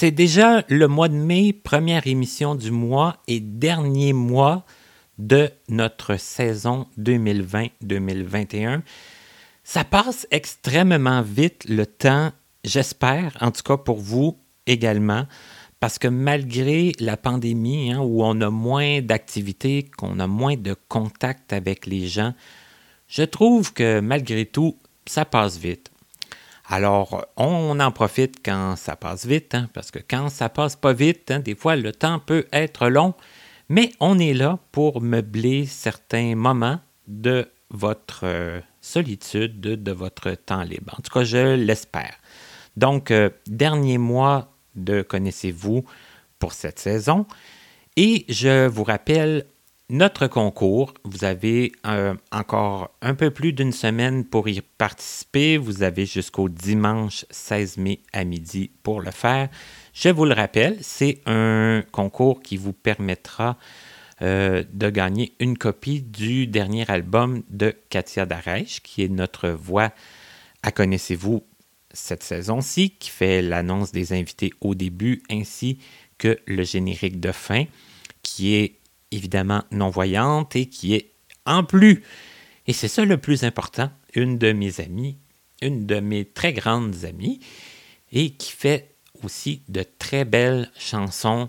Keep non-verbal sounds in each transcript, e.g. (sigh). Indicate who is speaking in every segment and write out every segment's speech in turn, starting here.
Speaker 1: C'est déjà le mois de mai, première émission du mois et dernier mois de notre saison 2020-2021. Ça passe extrêmement vite le temps, j'espère, en tout cas pour vous également, parce que malgré la pandémie, hein, où on a moins d'activités, qu'on a moins de contact avec les gens, je trouve que malgré tout, ça passe vite. Alors, on en profite quand ça passe vite, hein, parce que quand ça passe pas vite, hein, des fois le temps peut être long, mais on est là pour meubler certains moments de votre euh, solitude, de, votre temps libre. En tout cas, je l'espère. Donc, euh, dernier mois de Connaissez-vous pour cette saison. Et je vous rappelle notre concours, vous avez euh, encore un peu plus d'une semaine pour y participer. Vous avez jusqu'au dimanche 16 mai à midi pour le faire. Je vous le rappelle, c'est un concours qui vous permettra euh, de gagner une copie du dernier album de Katia Darèche, qui est notre voix à Connaissez-vous cette saison-ci, qui fait l'annonce des invités au début ainsi que le générique de fin, qui est évidemment non-voyante et qui est en plus, et c'est ça le plus important, une de mes amies, une de mes très grandes amies, et qui fait aussi de très belles chansons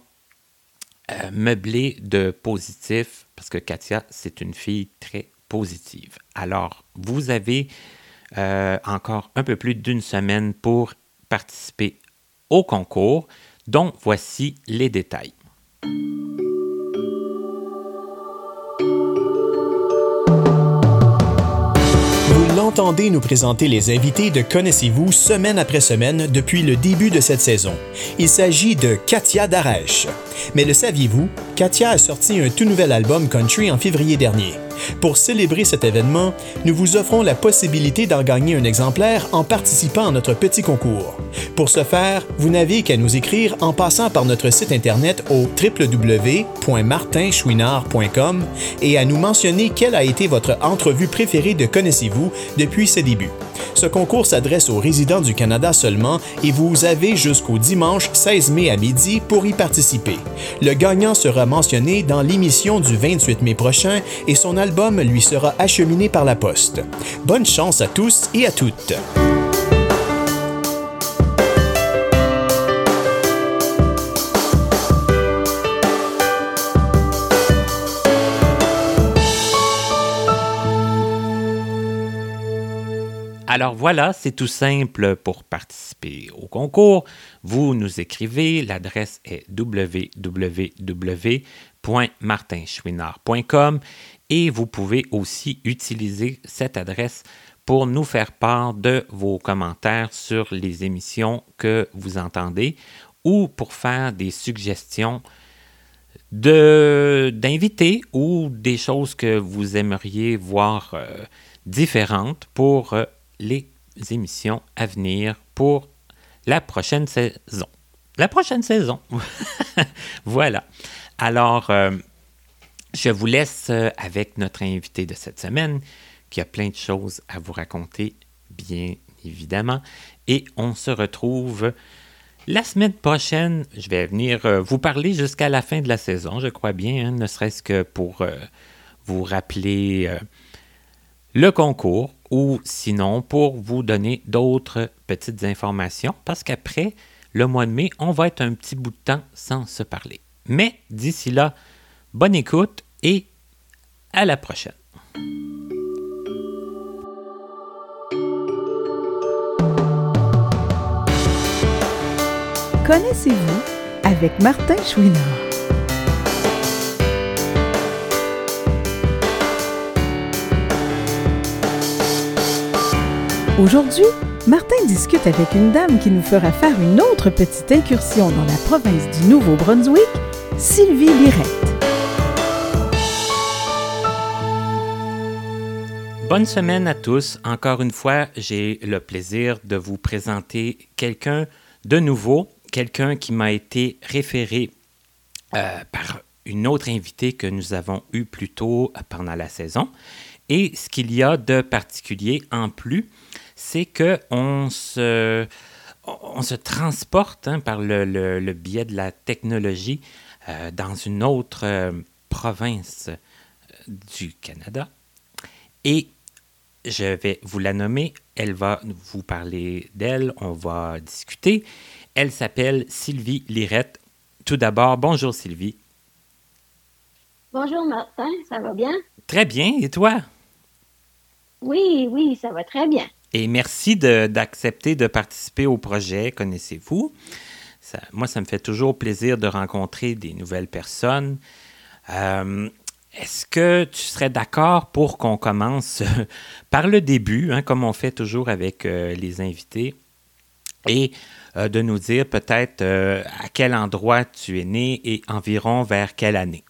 Speaker 1: euh, meublées de positifs, parce que Katia, c'est une fille très positive. Alors, vous avez euh, encore un peu plus d'une semaine pour participer au concours, dont voici les détails.
Speaker 2: Entendez nous présenter les invités de Connaissez-vous semaine après semaine depuis le début de cette saison. Il s'agit de Katia Darèche. Mais le saviez-vous, Katia a sorti un tout nouvel album country en février dernier. Pour célébrer cet événement, nous vous offrons la possibilité d'en gagner un exemplaire en participant à notre petit concours. Pour ce faire, vous n'avez qu'à nous écrire en passant par notre site internet au www.martinchouinard.com et à nous mentionner quelle a été votre entrevue préférée de Connaissez-vous depuis ses débuts. Ce concours s'adresse aux résidents du Canada seulement et vous avez jusqu'au dimanche 16 mai à midi pour y participer. Le gagnant sera mentionné dans l'émission du 28 mai prochain et son album lui sera acheminé par la poste. Bonne chance à tous et à toutes.
Speaker 1: Alors voilà, c'est tout simple pour participer au concours. Vous nous écrivez, l'adresse est www.martinchouinard.com et vous pouvez aussi utiliser cette adresse pour nous faire part de vos commentaires sur les émissions que vous entendez ou pour faire des suggestions d'invités ou des choses que vous aimeriez voir euh, différentes pour euh, les émissions à venir pour la prochaine saison. La prochaine saison. (laughs) voilà. Alors, euh, je vous laisse euh, avec notre invité de cette semaine qui a plein de choses à vous raconter, bien évidemment. Et on se retrouve la semaine prochaine. Je vais venir euh, vous parler jusqu'à la fin de la saison, je crois bien, hein, ne serait-ce que pour vous rappeler le concours ou sinon pour vous donner d'autres petites informations parce qu'après le mois de mai, on va être un petit bout de temps sans se parler. Mais d'ici là, bonne écoute et à la prochaine.
Speaker 3: Connaissez-vous avec Martin Chouinard? Aujourd'hui, Martin discute avec une dame qui nous fera faire une autre petite incursion dans la province du Nouveau-Brunswick, Sylvie Lirette.
Speaker 1: Bonne semaine à tous. Encore une fois, j'ai le plaisir de vous présenter quelqu'un de nouveau, quelqu'un qui m'a été référé euh, par une autre invitée que nous avons eue plus tôt pendant la saison. Et ce qu'il y a de particulier en plus, c'est qu'on se, on se transporte hein, par le, biais de la technologie euh, dans une autre euh, province du Canada. Et je vais vous la nommer. Elle va vous parler d'elle. On va discuter. Elle s'appelle Sylvie Lirette. Tout d'abord, bonjour Sylvie.
Speaker 4: Bonjour Martin, ça va bien?
Speaker 1: Très bien. Et toi?
Speaker 4: Oui, oui, ça va très bien.
Speaker 1: Et merci d'accepter de, participer au projet Connaissez-vous. moi, ça me fait toujours plaisir de rencontrer des nouvelles personnes. Euh, est-ce que tu serais d'accord pour qu'on commence (laughs) par le début, hein, comme on fait toujours avec euh, les invités, et euh, de nous dire peut-être à quel endroit tu es né et environ vers quelle année?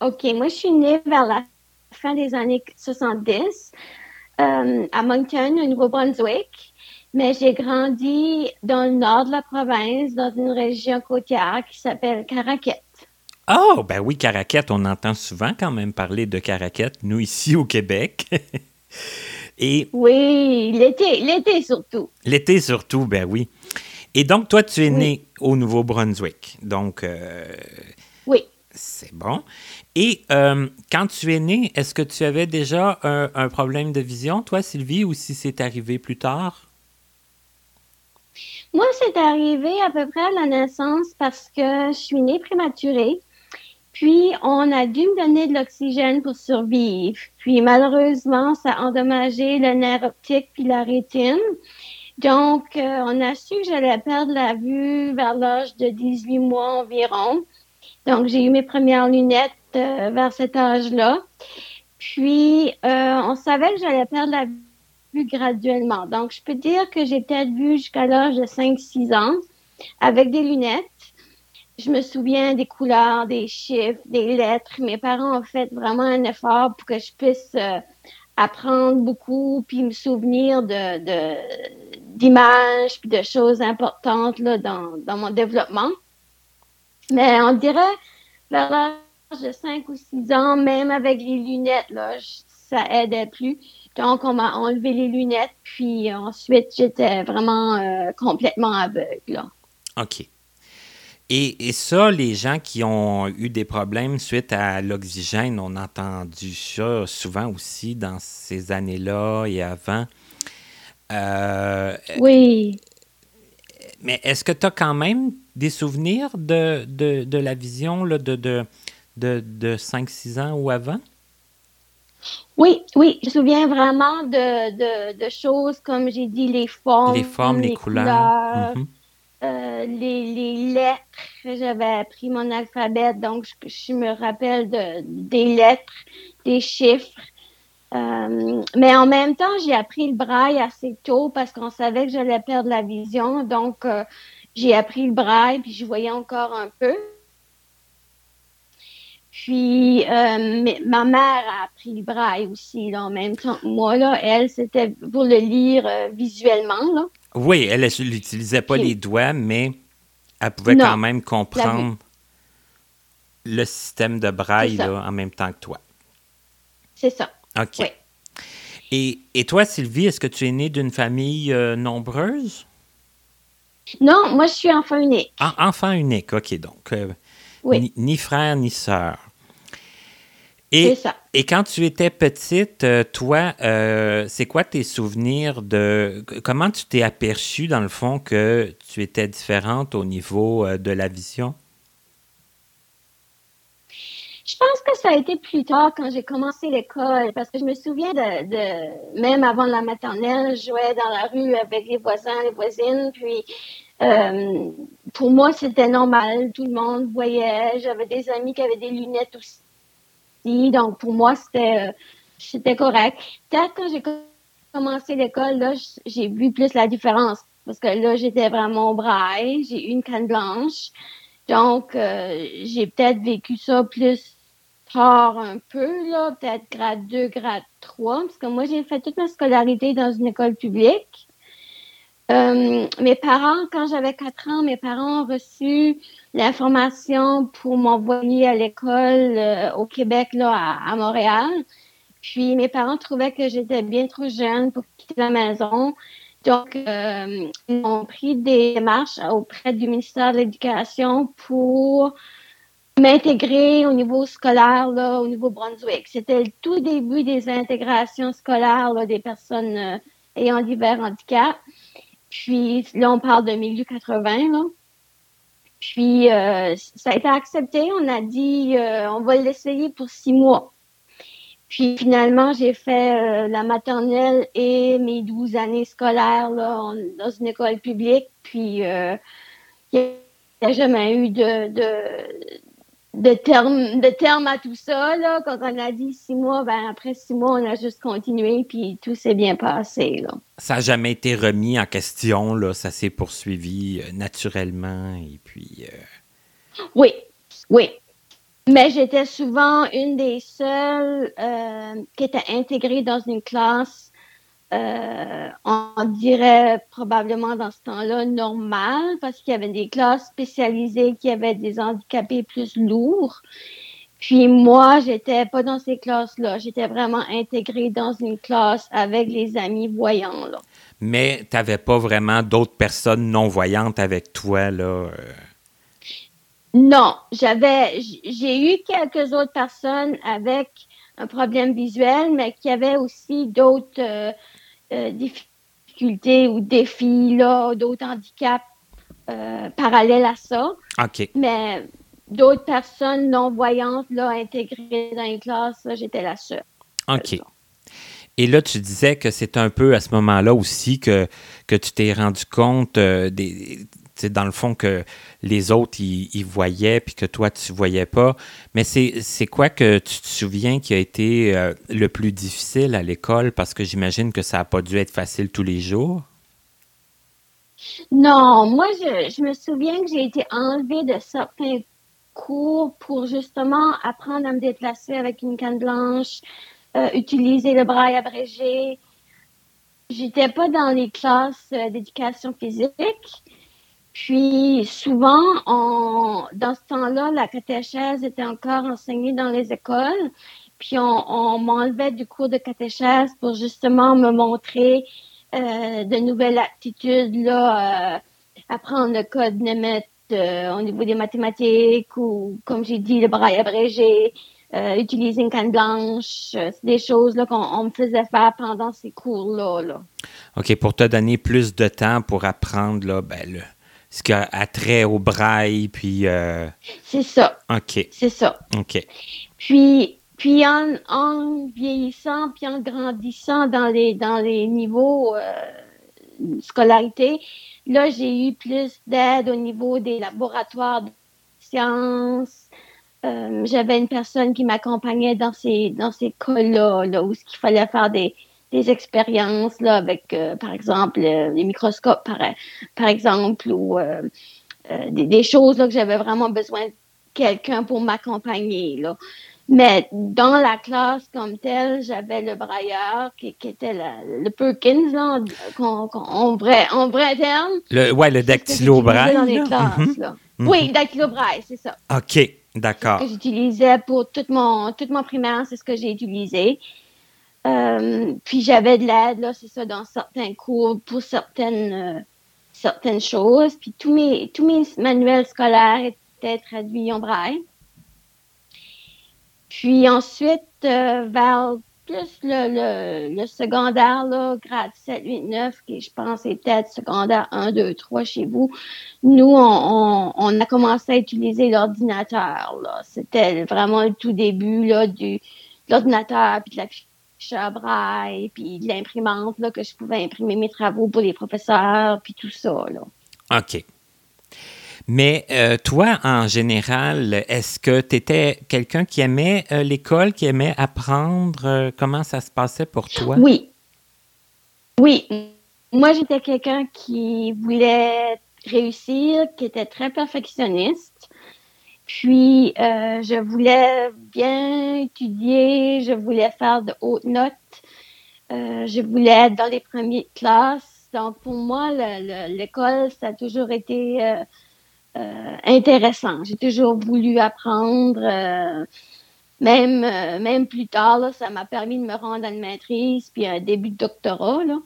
Speaker 4: OK, moi je suis née vers la fin des années 70 euh, à Moncton, au Nouveau-Brunswick. Mais j'ai grandi dans le nord de la province, dans une région côtière qui s'appelle Caraquette.
Speaker 1: Oh, ben oui, Caraquette, on entend souvent quand même parler de Caraquette, nous ici au Québec. (laughs)
Speaker 4: Et oui, l'été, l'été surtout.
Speaker 1: L'été surtout, ben oui. Et donc, toi, tu es né au Nouveau-Brunswick. Donc, euh,
Speaker 4: oui.
Speaker 1: C'est bon. Et euh, quand tu es né, est-ce que tu avais déjà un, problème de vision, toi, Sylvie, ou si c'est arrivé plus tard?
Speaker 4: Moi, c'est arrivé à peu près à la naissance parce que je suis née prématurée. Puis, on a dû me donner de l'oxygène pour survivre. Puis, malheureusement, ça a endommagé le nerf optique puis la rétine. Donc, euh, on a su que j'allais perdre la vue vers l'âge de 18 mois environ. Donc, j'ai eu mes premières lunettes euh, vers cet âge-là. Puis, euh, on savait que j'allais perdre la vue graduellement. Donc, je peux dire que j'ai peut-être vu jusqu'à l'âge de 5-6 ans avec des lunettes. Je me souviens des couleurs, des chiffres, des lettres. Mes parents ont fait vraiment un effort pour que je puisse euh, apprendre beaucoup, puis me souvenir d'images, puis de choses importantes dans mon développement. Mais on dirait, vers l'âge de 5 ou 6 ans, même avec les lunettes, là, ça aidait plus. Donc, on m'a enlevé les lunettes, puis ensuite, j'étais vraiment euh, complètement aveugle.
Speaker 1: OK. Et, et, ça, les gens qui ont eu des problèmes suite à l'oxygène, on a entendu ça souvent aussi dans ces années-là et avant.
Speaker 4: Euh, oui.
Speaker 1: Mais est-ce que tu as quand même des souvenirs de, de, de la vision là, de, de, de, de 5-6 ans ou avant?
Speaker 4: Oui, oui, je me souviens vraiment de, de, de choses comme j'ai dit, les formes,
Speaker 1: les, formes, les, couleurs, mhm.
Speaker 4: euh, les, les, lettres. J'avais appris mon alphabet, donc je, je me rappelle de, des lettres, des chiffres. Euh, mais en même temps, j'ai appris le braille assez tôt parce qu'on savait que j'allais perdre la vision. Donc, euh, j'ai appris le braille, puis je voyais encore un peu. Puis, euh, ma mère a appris le braille aussi, là, en même temps moi. Là, elle, c'était pour le lire visuellement. Là.
Speaker 1: Oui, elle n'utilisait pas les doigts, mais elle pouvait quand même comprendre le système de braille là, en même temps que toi.
Speaker 4: C'est ça.
Speaker 1: OK. Et, et, toi, Sylvie, est-ce que tu es née d'une famille euh, nombreuse?
Speaker 4: Non, moi, je suis enfant unique.
Speaker 1: Ah, enfant unique, OK. Donc, euh, ni, frère ni sœur.
Speaker 4: Et, ça.
Speaker 1: et quand tu étais petite, euh, toi, c'est quoi tes souvenirs de... Comment tu t'es aperçue, dans le fond, que tu étais différente au niveau de la vision?
Speaker 4: Je pense que ça a été plus tard quand j'ai commencé l'école, parce que je me souviens de, même avant la maternelle, je jouais dans la rue avec les voisins, les voisines, puis euh, pour moi c'était normal, tout le monde voyait, j'avais des amis qui avaient des lunettes aussi, donc pour moi c'était euh, c'était correct. Peut-être quand j'ai commencé l'école, là, j'ai vu plus la différence, parce que là j'étais vraiment au braille, j'ai eu une canne blanche. Donc, euh, j'ai peut-être vécu ça plus un peu, là, peut-être grade 2, grade 3, parce que moi, j'ai fait toute ma scolarité dans une école publique. Euh, mes parents, quand j'avais 4 ans, mes parents ont reçu l'information pour m'envoyer à l'école euh, au Québec, là, à, Montréal. Puis mes parents trouvaient que j'étais bien trop jeune pour quitter la maison. Donc, euh, ils ont pris des démarches auprès du ministère de l'Éducation pour m'intégrer au niveau scolaire, là, au niveau Brunswick. C'était le tout début des intégrations scolaires là, des personnes euh, ayant divers handicaps. Puis là, on parle de milieu 80. Là. Puis euh, ça a été accepté. On a dit euh, on va l'essayer pour six mois. Puis finalement, j'ai fait la maternelle et mes douze années scolaires là, dans une école publique. Puis il n'y a jamais eu de, de, de termes de à tout ça là quand on a dit six mois ben après six mois on a juste continué puis tout s'est bien passé là.
Speaker 1: Ça n'a jamais été remis en question là. Ça s'est poursuivi euh, naturellement et puis euh,
Speaker 4: oui oui. Mais j'étais souvent une des seules euh, qui était intégrée dans une classe euh, on dirait probablement dans ce temps-là normal parce qu'il y avait des classes spécialisées qui avaient des handicapés plus lourds. Puis moi, j'étais pas dans ces classes-là. J'étais vraiment intégrée dans une classe avec les amis voyants. Là.
Speaker 1: Mais tu n'avais pas vraiment d'autres personnes non-voyantes avec toi, là? Euh?
Speaker 4: Non, j'avais, j'ai eu quelques autres personnes avec un problème visuel, mais qui avaient aussi d'autres euh, difficultés ou défis, là, d'autres handicaps euh, parallèles à ça.
Speaker 1: OK.
Speaker 4: Mais d'autres personnes non-voyantes, là, intégrées dans les classes, j'étais la seule.
Speaker 1: OK. Et là, tu disais que c'est un peu à ce moment-là aussi que, que tu t'es rendu compte euh, des, dans le fond que les autres, ils, voyaient, puis que toi, tu voyais pas. Mais c'est quoi que tu te souviens qui a été euh, le plus difficile à l'école? Parce que j'imagine que ça n'a pas dû être facile tous les jours.
Speaker 4: Non, moi, je, me souviens que j'ai été enlevée de certains cours pour justement apprendre à me déplacer avec une canne blanche, euh, utiliser le braille abrégé. J'étais pas dans les classes euh, d'éducation physique. Puis souvent, on, dans ce temps-là, la catéchèse était encore enseignée dans les écoles. Puis on, m'enlevait du cours de catéchèse pour justement me montrer euh, de nouvelles aptitudes, là, euh, apprendre le code Nemet euh, au niveau des mathématiques ou, comme j'ai dit, le braille abrégé, euh, utiliser une canne blanche. C'est des choses qu'on me faisait faire pendant ces cours-là. Là.
Speaker 1: OK, pour te donner plus de temps pour apprendre là, ben, le, ce qui a trait au braille, puis... Euh,
Speaker 4: c'est ça.
Speaker 1: OK.
Speaker 4: C'est ça.
Speaker 1: OK.
Speaker 4: Puis, puis en, en, vieillissant, puis en grandissant dans les, dans les niveaux euh, scolarité, là, j'ai eu plus d'aide au niveau des laboratoires de sciences. Euh, j'avais une personne qui m'accompagnait dans ces, dans ces cas-là, là, où ce qu'il fallait faire des, des expériences là, avec, euh, par exemple, euh, les microscopes, par, par exemple, ou euh, des, choses là, que j'avais vraiment besoin de quelqu'un pour m'accompagner. Là. Mais dans la classe comme telle, j'avais le brailleur qui, qui était le Perkins, là, en, vrai, en vrai terme.
Speaker 1: Le, ouais, le dactylo-braille.
Speaker 4: Dans les classes, là. Mhm. Oui, dactylo-braille, c'est ça.
Speaker 1: OK, d'accord.
Speaker 4: Ce que j'utilisais pour tout mon, tout mon primaire, c'est ce que j'ai utilisé. Euh, puis j'avais de l'aide, là, c'est ça, dans certains cours pour certaines, euh, certaines choses. Puis tous mes, tous mes manuels scolaires étaient traduits en braille. Puis ensuite, euh, vers plus le, le, secondaire, là, grade 7, 8, 9, qui je pense était secondaire 1, 2, 3 chez vous, nous, on, on, a commencé à utiliser l'ordinateur. C'était vraiment le tout début là, du l'ordinateur puis de braille, puis de l'imprimante, là, que je pouvais imprimer mes travaux pour les professeurs, puis tout ça, là.
Speaker 1: OK. Mais euh, toi, en général, est-ce que tu étais quelqu'un qui aimait euh, l'école, qui aimait apprendre? Euh, comment ça se passait pour toi?
Speaker 4: Oui. Oui. Moi, j'étais quelqu'un qui voulait réussir, qui était très perfectionniste. Puis, euh, je voulais bien étudier, je voulais faire de hautes notes, euh, je voulais être dans les premières classes. Donc, pour moi, l'école, ça a toujours été euh, euh intéressant. J'ai toujours voulu apprendre. Euh, même, même plus tard, là, ça m'a permis de me rendre à une maîtrise puis un début de doctorat. Là.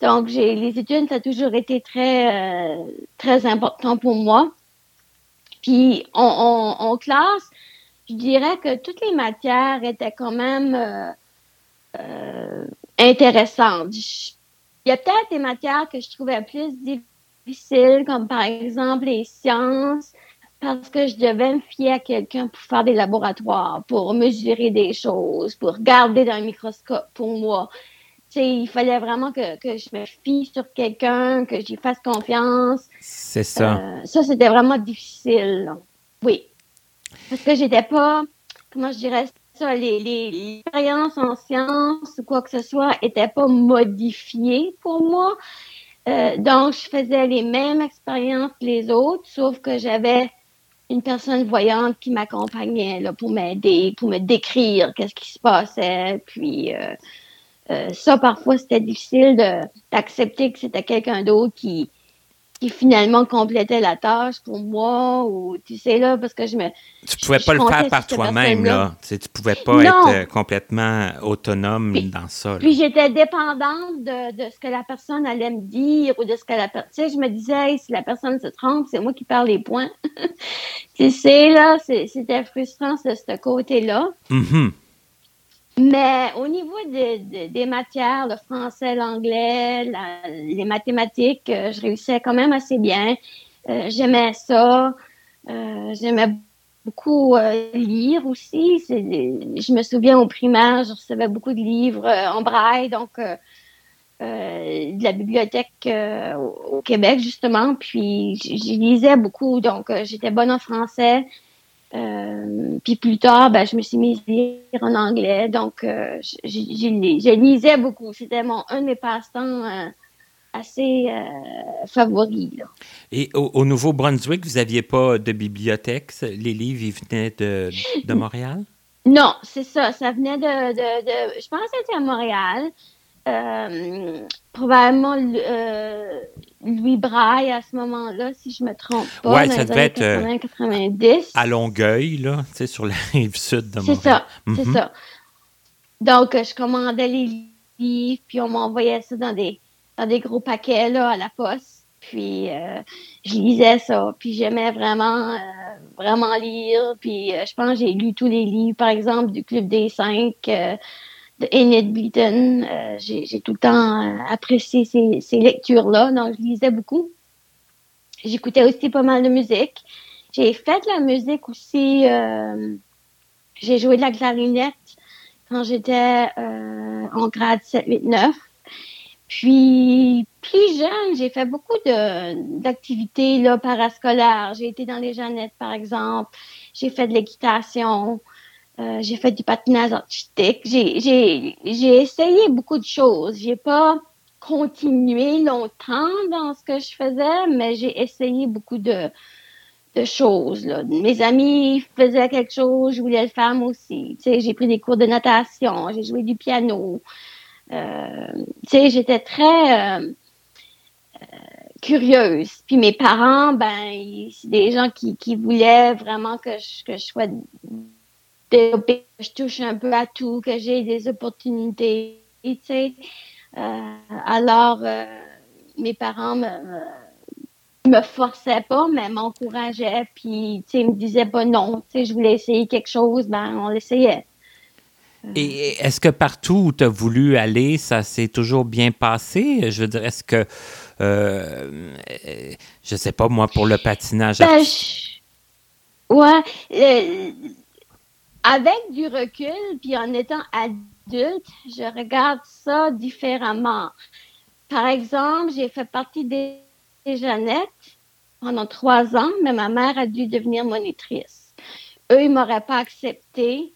Speaker 4: Donc, j'ai les études, ça a toujours été très, euh, très important pour moi. Puis, en classe, je dirais que toutes les matières étaient quand même euh, euh, intéressantes. Il y a peut-être des matières que je trouvais plus difficiles, comme par exemple les sciences, parce que je devais me fier à quelqu'un pour faire des laboratoires, pour mesurer des choses, pour regarder dans un microscope pour moi il fallait vraiment que, je me fie sur quelqu'un, que j'y fasse confiance.
Speaker 1: C'est ça.
Speaker 4: Euh, ça, c'était vraiment difficile. Oui. Parce que j'étais pas, comment je dirais ça, les, expériences en sciences ou quoi que ce soit n'étaient pas modifiées pour moi. Euh, donc, je faisais les mêmes expériences que les autres, sauf que j'avais une personne voyante qui m'accompagnait pour m'aider, pour me décrire qu'est-ce qui se passait, puis euh, euh, ça, parfois, c'était difficile d'accepter que c'était quelqu'un d'autre qui, qui finalement complétait la tâche pour moi ou tu sais là parce que je me
Speaker 1: tu pouvais pas le faire par toi-même là. Tu, sais, tu pouvais pas être euh, complètement autonome dans ça
Speaker 4: puis j'étais dépendante de, de, ce que la personne allait me dire ou de ce que la personne tu sais je me disais si la personne se trompe c'est moi qui perds les points. (laughs) Tu sais là c'était frustrant de ce côté là
Speaker 1: mm-hmm.
Speaker 4: Mais au niveau des matières, le français, l'anglais, les mathématiques, euh, je réussissais quand même assez bien. Euh, j'aimais ça. Euh, j'aimais beaucoup lire aussi. Je me souviens au primaire, je recevais beaucoup de livres en braille, donc de la bibliothèque au, Québec justement. Puis je lisais beaucoup, donc j'étais bonne en français. Euh, puis plus tard, ben, je me suis mise à lire en anglais. Donc, euh, je, lisais beaucoup. C'était mon un de mes passe-temps euh, assez favoris.
Speaker 1: Et au, Nouveau-Brunswick, vous n'aviez pas de bibliothèque? Les livres, ils venaient de, de (laughs) Montréal?
Speaker 4: Non, c'est ça. Ça venait de, de, Je pense que c'était à Montréal. Euh, probablement euh, Louis Braille à ce moment-là, si je me trompe pas.
Speaker 1: Oui, ça devait être 90. Euh, à Longueuil, là, tu sais, sur la rive sud de Montréal.
Speaker 4: C'est ça, c'est mhm. ça. Donc, je commandais les livres, puis on m'envoyait ça dans des, dans des gros paquets, là, à la poste. Puis, je lisais ça, puis j'aimais vraiment, vraiment lire. Puis, je pense que j'ai lu tous les livres, par exemple, du Club des Cinq, de Enid Blyton. Euh, j'ai tout le temps euh, apprécié ces, lectures-là, donc je lisais beaucoup. J'écoutais aussi pas mal de musique. J'ai fait de la musique aussi. Euh, j'ai joué de la clarinette quand j'étais en grade 7, 8, 9. Puis, plus jeune, j'ai fait beaucoup d'activités parascolaires. J'ai été dans les Jeannettes, par exemple. J'ai fait de l'équitation. Euh, j'ai fait du patinage artistique. J'ai essayé beaucoup de choses. J'ai pas continué longtemps dans ce que je faisais, mais j'ai essayé beaucoup de, de choses. Là. Mes amis faisaient quelque chose, je voulais le faire moi aussi. j'ai pris des cours de natation, j'ai joué du piano. Euh, j'étais très euh, curieuse. Puis mes parents, ben, c'est des gens qui, qui voulaient vraiment que je, que je sois je touche un peu à tout, que j'ai des opportunités, tu sais. Euh, alors, euh, mes parents me, me forçaient pas, mais m'encourageaient, puis, tu sais, me disaient pas non, tu sais, je voulais essayer quelque chose, ben, on l'essayait.
Speaker 1: Et est-ce que partout où tu as voulu aller, ça s'est toujours bien passé? Je veux dire, est-ce que, euh, je sais pas, moi, pour le patinage...
Speaker 4: Ben, Ouais, avec du recul, puis en étant adulte, je regarde ça différemment. Par exemple, j'ai fait partie des, Jeannettes pendant trois ans, mais ma mère a dû devenir monitrice. Eux, ils m'auraient pas accepté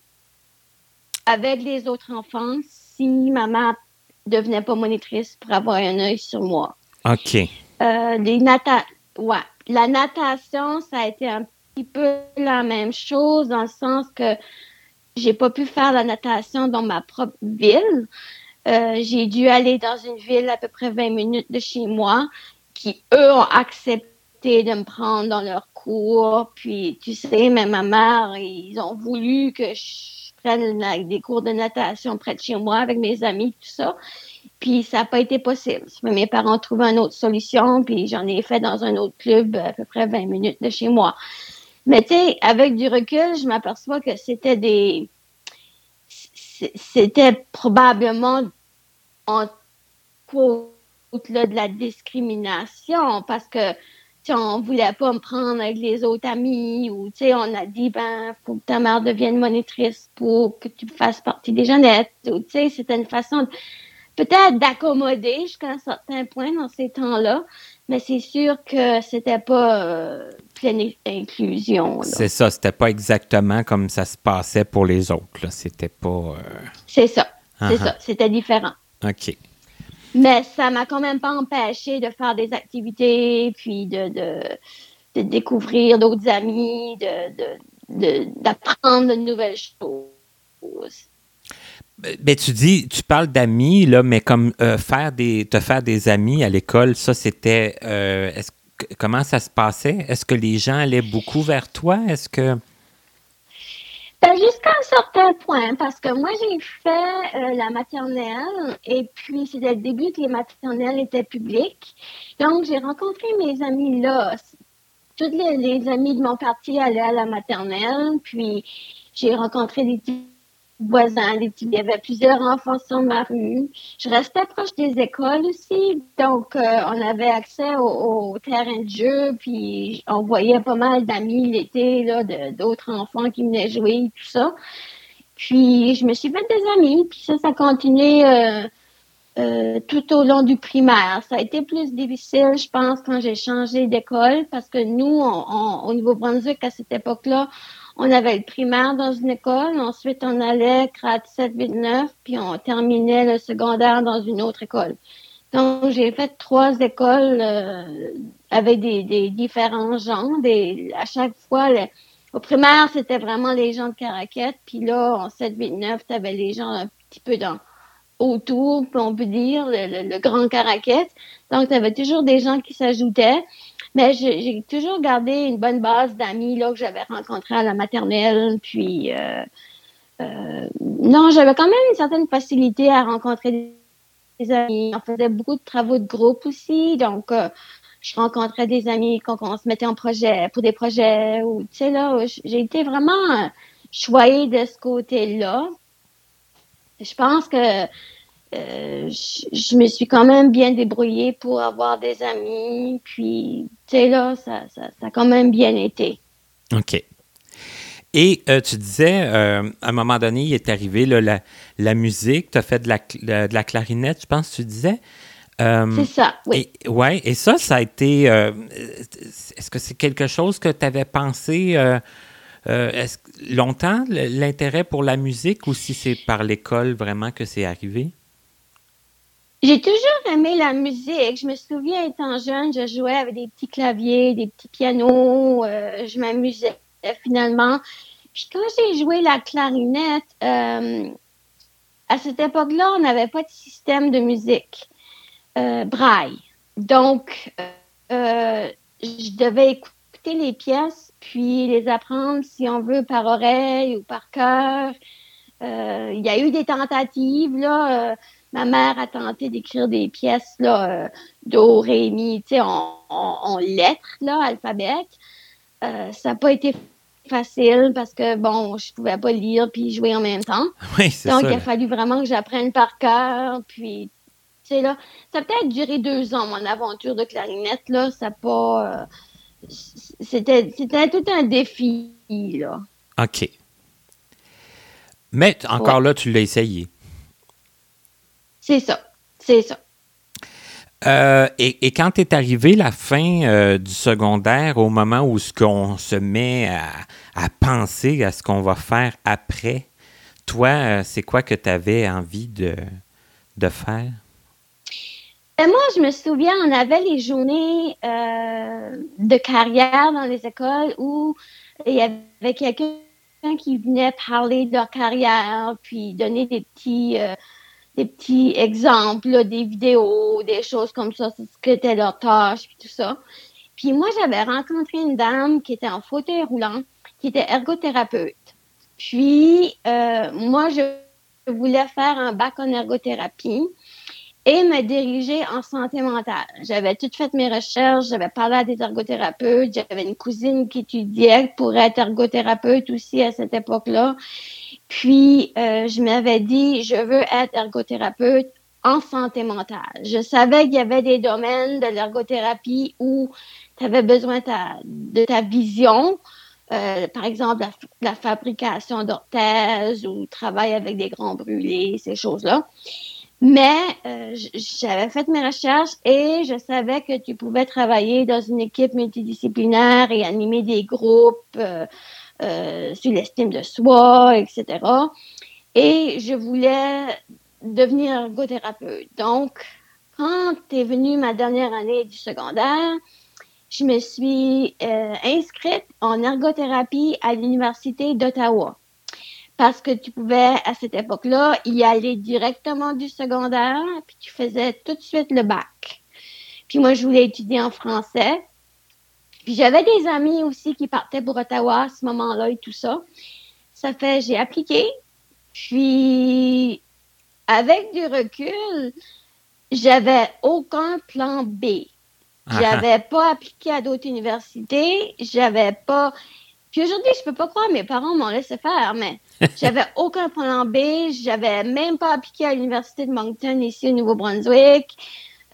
Speaker 4: avec les autres enfants si ma mère devenait pas monitrice pour avoir un œil sur moi.
Speaker 1: OK.
Speaker 4: Euh, les nata ouais. La natation, ça a été un petit peu la même chose dans le sens que j'ai pas pu faire la natation dans ma propre ville. Euh, j'ai dû aller dans une ville à peu près 20 minutes de chez moi, qui eux ont accepté de me prendre dans leur cours. Puis, tu sais, même ma mère, ils ont voulu que je prenne des cours de natation près de chez moi avec mes amis, tout ça. Puis ça n'a pas été possible. Mes parents ont trouvé une autre solution, puis j'en ai fait dans un autre club à peu près 20 minutes de chez moi. Mais tu sais, avec du recul, je m'aperçois que c'était des... C'était probablement en quote de la discrimination parce que on voulait pas me prendre avec les autres amis ou on a dit ben faut que ta mère devienne monitrice pour que tu fasses partie des jeunettes ou c'était une façon peut-être d'accommoder jusqu'à un certain point dans ces temps-là mais c'est sûr que c'était pas euh, pleine inclusion.
Speaker 1: C'est ça, c'était pas exactement comme ça se passait pour les autres. C'était pas. Euh,
Speaker 4: c'est ça, c'est uh-huh. ça, c'était différent.
Speaker 1: OK.
Speaker 4: Mais ça m'a quand même pas empêché de faire des activités, puis de, de, découvrir d'autres amis, d'apprendre de, de, nouvelles choses.
Speaker 1: Ben, ben, tu dis, tu parles d'amis, là, mais comme euh, faire des, te faire des amis à l'école, ça, c'était. Euh, comment ça se passait? Est-ce que les gens allaient beaucoup vers toi? Est-ce que.
Speaker 4: Ben, jusqu'à un certain point, parce que moi, j'ai fait euh, la maternelle et puis c'était le début que les maternelles étaient publiques. Donc, j'ai rencontré mes amis là. Toutes les, les amis de mon quartier allaient à la maternelle, puis j'ai rencontré des voisins, il y avait plusieurs enfants sur ma rue. Je restais proche des écoles aussi, donc euh, on avait accès au, terrain de jeu, puis on voyait pas mal d'amis l'été, là, d'autres enfants qui venaient jouer, tout ça. Puis je me suis fait des amis, puis ça, ça a continué euh, euh, tout au long du primaire. Ça a été plus difficile, je pense, quand j'ai changé d'école, parce que nous, au Nouveau-Brunswick, à cette époque-là, on avait le primaire dans une école, ensuite on allait grade 7, 8, 9, puis on terminait le secondaire dans une autre école. Donc, j'ai fait trois écoles euh, avec des, différents gens. Des, à chaque fois, au primaire, c'était vraiment les gens de Caraquette. Puis là, en 7, 8, 9, tu avais les gens un petit peu dans, autour, on peut dire, le, le grand Caraquette. Donc, tu avais toujours des gens qui s'ajoutaient. Mais j'ai toujours gardé une bonne base d'amis là que j'avais rencontrés à la maternelle. Puis euh, euh, non, j'avais quand même une certaine facilité à rencontrer des amis. On faisait beaucoup de travaux de groupe aussi, donc euh, je rencontrais des amis quand on se mettait en projet pour des projets tu sais là, j'ai été vraiment choyée de ce côté-là. Je pense que euh, je, me suis quand même bien débrouillée pour avoir des amis. Puis, tu sais, là, ça, ça, a quand même bien été.
Speaker 1: OK. Et euh, tu disais, euh, à un moment donné, il est arrivé la, la, musique, tu as fait de la, de la, clarinette, je pense, tu disais.
Speaker 4: c'est ça, oui.
Speaker 1: Et, ouais, et ça, ça a été. Est-ce que c'est quelque chose que tu avais pensé longtemps, l'intérêt pour la musique, ou si c'est par l'école vraiment que c'est arrivé?
Speaker 4: J'ai toujours aimé la musique. Je me souviens étant jeune, je jouais avec des petits claviers, des petits pianos. Euh, je m'amusais finalement. Puis quand j'ai joué la clarinette, euh, à cette époque-là, on n'avait pas de système de musique euh, braille. Donc, je devais écouter les pièces, puis les apprendre, si on veut, par oreille ou par cœur. Il y a eu des tentatives, là ma mère a tenté d'écrire des pièces là, euh, do, ré, mi, tu sais, en, lettres, là, alphabet. Euh, ça n'a pas été facile parce que, bon, je pouvais pas lire puis jouer en même temps. (laughs)
Speaker 1: Oui, c'est
Speaker 4: Donc, il a fallu vraiment que j'apprenne par cœur. Puis, tu sais, là, ça a peut-être duré deux ans, mon aventure de clarinette, là. Ça pas... Euh, c'était, c'était tout un défi, là.
Speaker 1: OK. Mais encore là, tu l'as essayé.
Speaker 4: C'est ça. C'est ça.
Speaker 1: Euh, et, quand est arrivé la fin euh, du secondaire, au moment où ce qu'on se met à, penser à ce qu'on va faire après, toi, euh, c'est quoi que tu avais envie de, de faire?
Speaker 4: Ben, moi, je me souviens, on avait les journées de carrière dans les écoles où il y avait quelqu'un qui venait parler de leur carrière, puis donner des petits des petits exemples, des vidéos, des choses comme ça, ce que était leur tâche, puis tout ça. Puis moi, j'avais rencontré une dame qui était en fauteuil roulant, qui était ergothérapeute. Puis, euh, moi, je voulais faire un bac en ergothérapie. et me diriger en santé mentale. J'avais toutes fait mes recherches, j'avais parlé à des ergothérapeutes, j'avais une cousine qui étudiait pour être ergothérapeute aussi à cette époque-là. Puis, euh, je m'avais dit, je veux être ergothérapeute en santé mentale. Je savais qu'il y avait des domaines de l'ergothérapie où tu avais besoin de ta vision, euh, par exemple la, fabrication d'orthèses ou travail avec des grands brûlés, ces choses-là. Mais euh, j'avais fait mes recherches et je savais que tu pouvais travailler dans une équipe multidisciplinaire et animer des groupes euh, euh, sur l'estime de soi, etc. Et je voulais devenir ergothérapeute. Donc, quand est venue ma dernière année du secondaire, je me suis inscrite en ergothérapie à l'Université d'Ottawa parce que tu pouvais, à cette époque-là, y aller directement du secondaire, puis tu faisais tout de suite le bac. Puis moi, je voulais étudier en français. Puis j'avais des amis aussi qui partaient pour Ottawa à ce moment-là et tout ça. Ça fait, j'ai appliqué. Puis, avec du recul, j'avais aucun plan B. Ah. J'avais pas appliqué à d'autres universités. J'avais pas. Puis aujourd'hui, je peux pas croire, mes parents m'ont laissé faire, mais (laughs) j'avais aucun plan B. J'avais même pas appliqué à l'Université de Moncton ici au Nouveau-Brunswick.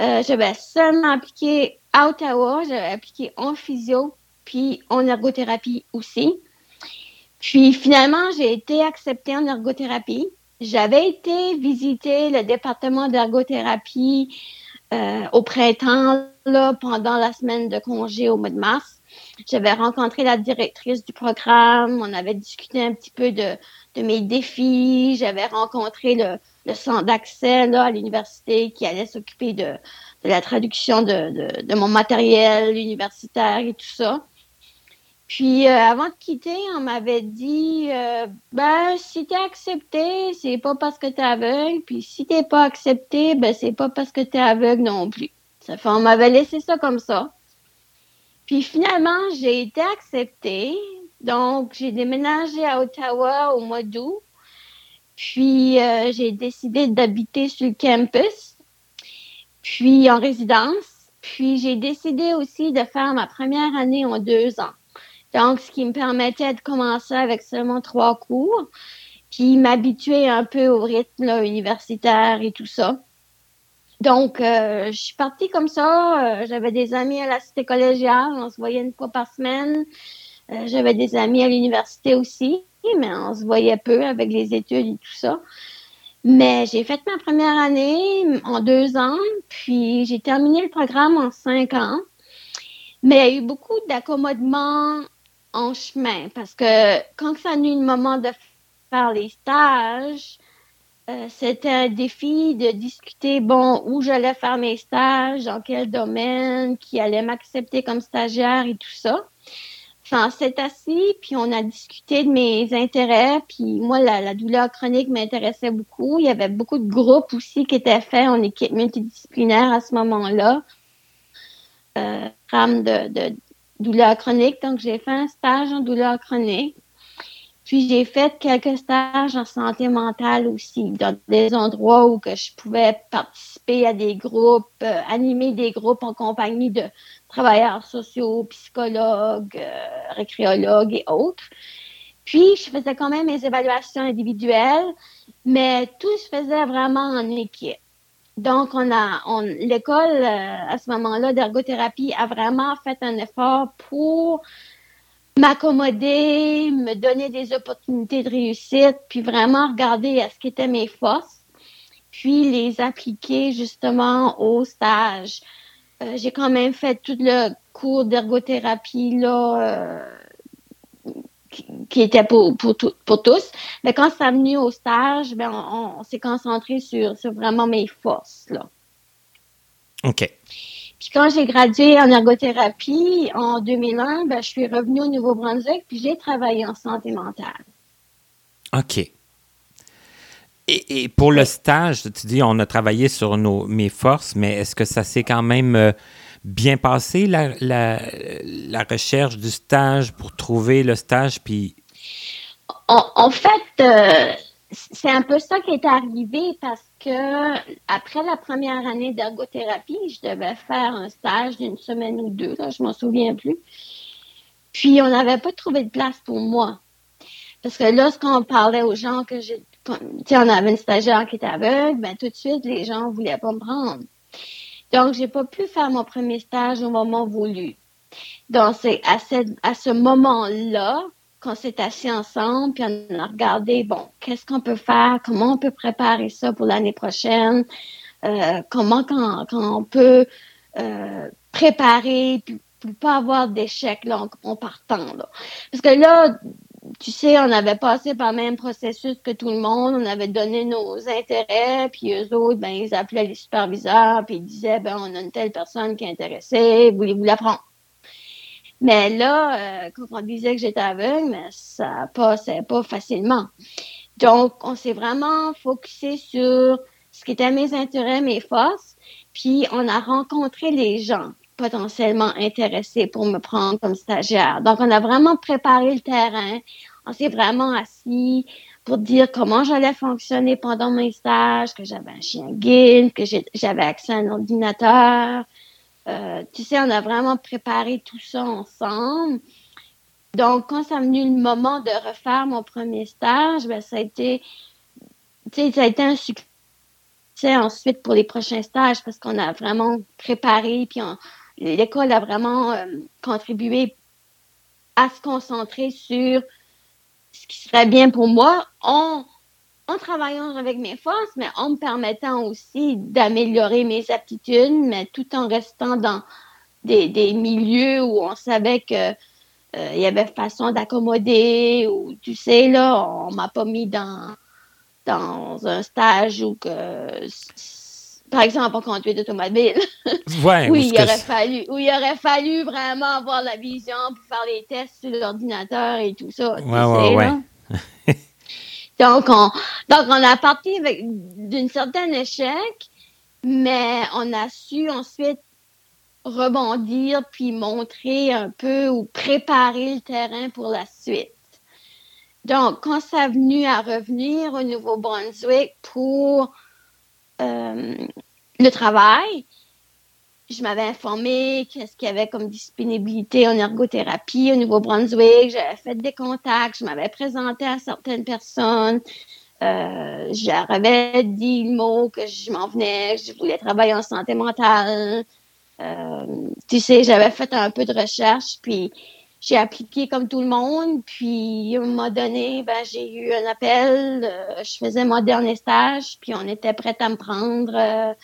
Speaker 4: Euh, j'avais seulement appliqué à Ottawa. J'avais appliqué en physio, puis en ergothérapie aussi. Puis finalement, j'ai été acceptée en ergothérapie. J'avais été visiter le département d'ergothérapie euh, au printemps, là, pendant la semaine de congé au mois de mars. J'avais rencontré la directrice du programme, on avait discuté un petit peu de, mes défis, j'avais rencontré le, centre d'accès à l'université qui allait s'occuper de, la traduction de, mon matériel universitaire et tout ça. Puis euh, avant de quitter, on m'avait dit euh, ben si t'es accepté, c'est pas parce que t'es aveugle, puis si t'es pas accepté, ben c'est pas parce que t'es aveugle non plus. Ça fait on m'avait laissé ça comme ça. Puis finalement, j'ai été acceptée. Donc, j'ai déménagé à Ottawa au mois d'août. Puis, euh, j'ai décidé d'habiter sur le campus, puis en résidence. Puis, j'ai décidé aussi de faire ma première année en deux ans. Donc, ce qui me permettait de commencer avec seulement trois cours, puis m'habituer un peu au rythme universitaire et tout ça. Donc, euh, je suis partie comme ça. Euh, j'avais des amis à la cité collégiale. On se voyait une fois par semaine. Euh, j'avais des amis à l'université aussi, mais on se voyait peu avec les études et tout ça. Mais j'ai fait ma première année en deux ans, puis j'ai terminé le programme en cinq ans. Mais il y a eu beaucoup d'accommodements en chemin parce que quand ça a eu le moment de faire les stages, euh, c'était un défi de discuter, bon, où j'allais faire mes stages, dans quel domaine, qui allait m'accepter comme stagiaire et tout ça. On s'est assis, puis on a discuté de mes intérêts, puis moi, la, douleur chronique m'intéressait beaucoup. Il y avait beaucoup de groupes aussi qui étaient faits en équipe multidisciplinaire à ce moment-là. Euh, de douleur chronique, donc j'ai fait un stage en douleur chronique. Puis j'ai fait quelques stages en santé mentale aussi, dans des endroits où que je pouvais participer à des groupes, euh, animer des groupes en compagnie de travailleurs sociaux, psychologues, euh, récréologues et autres. Puis je faisais quand même mes évaluations individuelles, mais tout se faisait vraiment en équipe. Donc, on a, on, l'école, euh, à ce moment-là, d'ergothérapie a vraiment fait un effort pour m'accommoder, me donner des opportunités de réussite, puis vraiment regarder à ce qu'étaient mes forces, puis les appliquer justement au stage. Euh, j'ai quand même fait tout le cours d'ergothérapie là euh, qui, était pour, tous. Mais quand ça venu au stage, ben on, s'est concentré sur, sur vraiment mes forces là.
Speaker 1: OK.
Speaker 4: Puis quand j'ai gradué en ergothérapie en 2001, ben, je suis revenue au Nouveau-Brunswick, puis j'ai travaillé en santé mentale.
Speaker 1: OK. Et, pour le stage, tu dis, on a travaillé sur nos, mes forces, mais est-ce que ça s'est quand même euh, bien passé, la, la, recherche du stage pour trouver le stage? Puis...
Speaker 4: En, fait, euh, c'est un peu ça qui est arrivé parce que après la première année d'ergothérapie, je devais faire un stage d'une semaine ou deux, là, je m'en souviens plus. Puis on n'avait pas trouvé de place pour moi. Parce que lorsqu'on parlait aux gens que j'ai, on avait une stagiaire qui était aveugle, ben tout de suite les gens voulaient pas me prendre. Donc j'ai pas pu faire mon premier stage au moment voulu. Donc c'est à ce moment-là qu'on s'est assis ensemble, puis on a regardé, bon, qu'est-ce qu'on peut faire, comment on peut préparer ça pour l'année prochaine, euh, comment quand, on peut euh, préparer, puis pour pas avoir d'échec là, en, partant. Là. Parce que là, tu sais, on avait passé par le même processus que tout le monde, on avait donné nos intérêts, puis eux autres, ben, ils appelaient les superviseurs, puis ils disaient, ben, on a une telle personne qui est intéressée, voulez-vous la prendre? Mais là, euh, quand on disait que j'étais aveugle, ça passait pas facilement. Donc, on s'est vraiment focusé sur ce qui était mes intérêts, mes forces, puis on a rencontré les gens potentiellement intéressés pour me prendre comme stagiaire. Donc, on a vraiment préparé le terrain. On s'est vraiment assis pour dire comment j'allais fonctionner pendant mes stages, que j'avais un chien guide, que j'avais accès à un ordinateur, euh, tu sais, on a vraiment préparé tout ça ensemble. Donc, quand c'est venu le moment de refaire mon premier stage, ben, ça a été, tu sais, ça a été un succès ensuite pour les prochains stages parce qu'on a vraiment préparé, puis l'école a vraiment euh, contribué à se concentrer sur ce qui serait bien pour moi. On, en travaillant avec mes forces, mais en me permettant aussi d'améliorer mes aptitudes, mais tout en restant dans des, milieux où on savait que euh, il y avait façon d'accommoder ou tu sais là on m'a pas mis dans dans un stage où que par exemple en conduite d'automobile (laughs)
Speaker 1: ouais,
Speaker 4: oui il aurait fallu où il aurait fallu vraiment avoir la vision pour faire les tests sur l'ordinateur et tout ça
Speaker 1: ouais, ouais, ouais.
Speaker 4: Donc, on, donc, on a parti d'une certaine échec, mais on a su ensuite rebondir puis montrer un peu ou préparer le terrain pour la suite. Donc, quand ça a venu à revenir au Nouveau-Brunswick pour euh, le travail, je m'avais informé qu'est-ce qu'il y avait comme disponibilité en ergothérapie au Nouveau-Brunswick. J'avais fait des contacts, je m'avais présenté à certaines personnes. Euh, j'avais dit le mot que je m'en venais, je voulais travailler en santé mentale. Euh, tu sais, j'avais fait un peu de recherche, puis j'ai appliqué comme tout le monde. Puis, à un moment donné, ben, j'ai eu un appel. Euh, je faisais mon dernier stage, puis on était prêt à me prendre.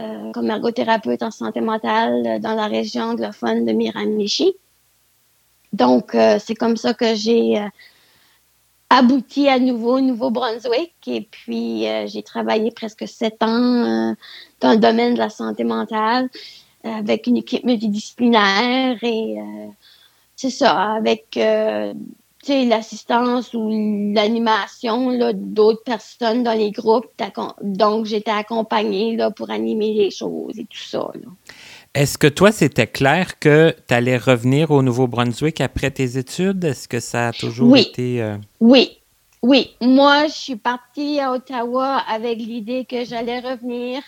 Speaker 4: Euh, euh, comme ergothérapeute en santé mentale dans la région anglophone de Miramichi. Donc, euh, c'est comme ça que j'ai euh, abouti à nouveau au Nouveau-Brunswick. Et puis, j'ai travaillé presque sept ans dans le domaine de la santé mentale avec une équipe multidisciplinaire et c'est ça, avec l'assistance ou l'animation d'autres personnes dans les groupes. Donc, j'étais accompagnée là, pour animer les choses et tout ça.
Speaker 1: Est-ce que toi, c'était clair que tu allais revenir au Nouveau-Brunswick après tes études? Est-ce que ça a toujours été... Euh,
Speaker 4: oui, oui. Moi, je suis partie à Ottawa avec l'idée que j'allais revenir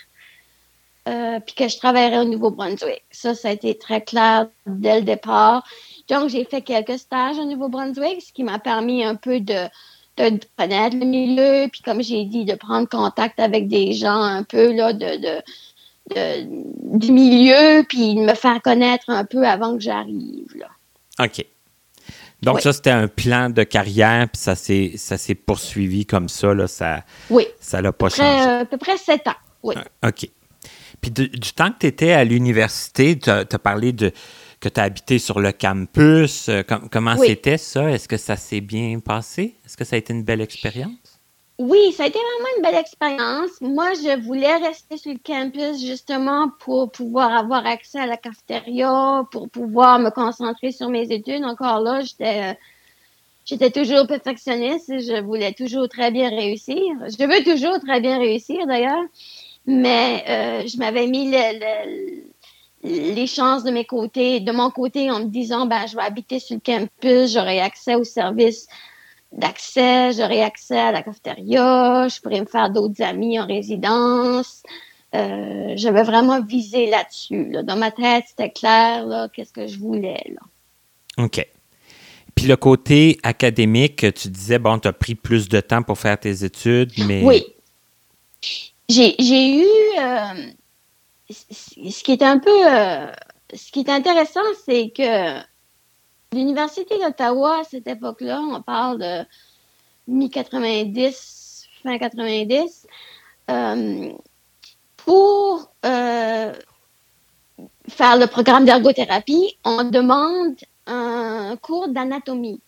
Speaker 4: euh, puis que je travaillerais au Nouveau-Brunswick. Ça, ça a été très clair dès le départ. Donc, j'ai fait quelques stages au Nouveau-Brunswick, ce qui m'a permis un peu de, de, connaître le milieu, puis comme j'ai dit, de prendre contact avec des gens un peu là, de, du milieu, puis de me faire connaître un peu avant que j'arrive.
Speaker 1: OK. Donc, ça, c'était un plan de carrière, puis ça s'est, ça s'est poursuivi comme ça. Là, ça
Speaker 4: oui.
Speaker 1: Ça l'a pas changé.
Speaker 4: à peu près sept ans, oui.
Speaker 1: Ah, OK. Puis du temps que tu étais à l'université, tu as parlé de, que tu as habité sur le campus. Euh, comment c'était ça? Est-ce que ça s'est bien passé? Est-ce que ça a été une belle expérience?
Speaker 4: Oui, ça a été vraiment une belle expérience. Moi, je voulais rester sur le campus justement pour pouvoir avoir accès à la cafétéria, pour pouvoir me concentrer sur mes études. Encore là, j'étais j'étais toujours perfectionniste et je voulais toujours très bien réussir. Je veux toujours très bien réussir d'ailleurs, mais euh, je m'avais mis le, les chances de mes côtés, de mon côté, en me disant, ben, je vais habiter sur le campus, j'aurai accès aux services d'accès, j'aurais accès à la cafétéria, je pourrais me faire d'autres amis en résidence. Euh, j'avais vraiment visé là-dessus. Dans ma tête, c'était clair, là, qu'est-ce que je voulais. Là.
Speaker 1: OK. Puis le côté académique, tu disais, bon, tu as pris plus de temps pour faire tes études, mais...
Speaker 4: Oui. J'ai eu... Euh, ce qui est un peu... Euh, ce qui est intéressant, c'est que l'Université d'Ottawa, à cette époque-là, on parle de mi-90, fin 90, euh, pour euh, faire le programme d'ergothérapie, on demande un cours d'anatomie.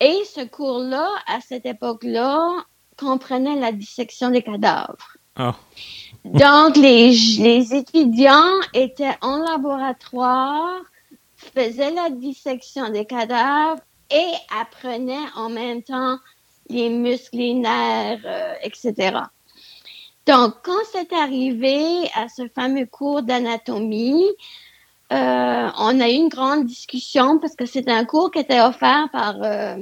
Speaker 4: Et ce cours-là, à cette époque-là, comprenait la dissection des cadavres.
Speaker 1: Ah.
Speaker 4: Donc, les, les étudiants étaient en laboratoire, faisaient la dissection des cadavres et apprenaient en même temps les muscles, les nerfs, etc. Donc, quand c'est arrivé à ce fameux cours d'anatomie, euh, on a eu une grande discussion parce que c'est un cours qui était offert par euh,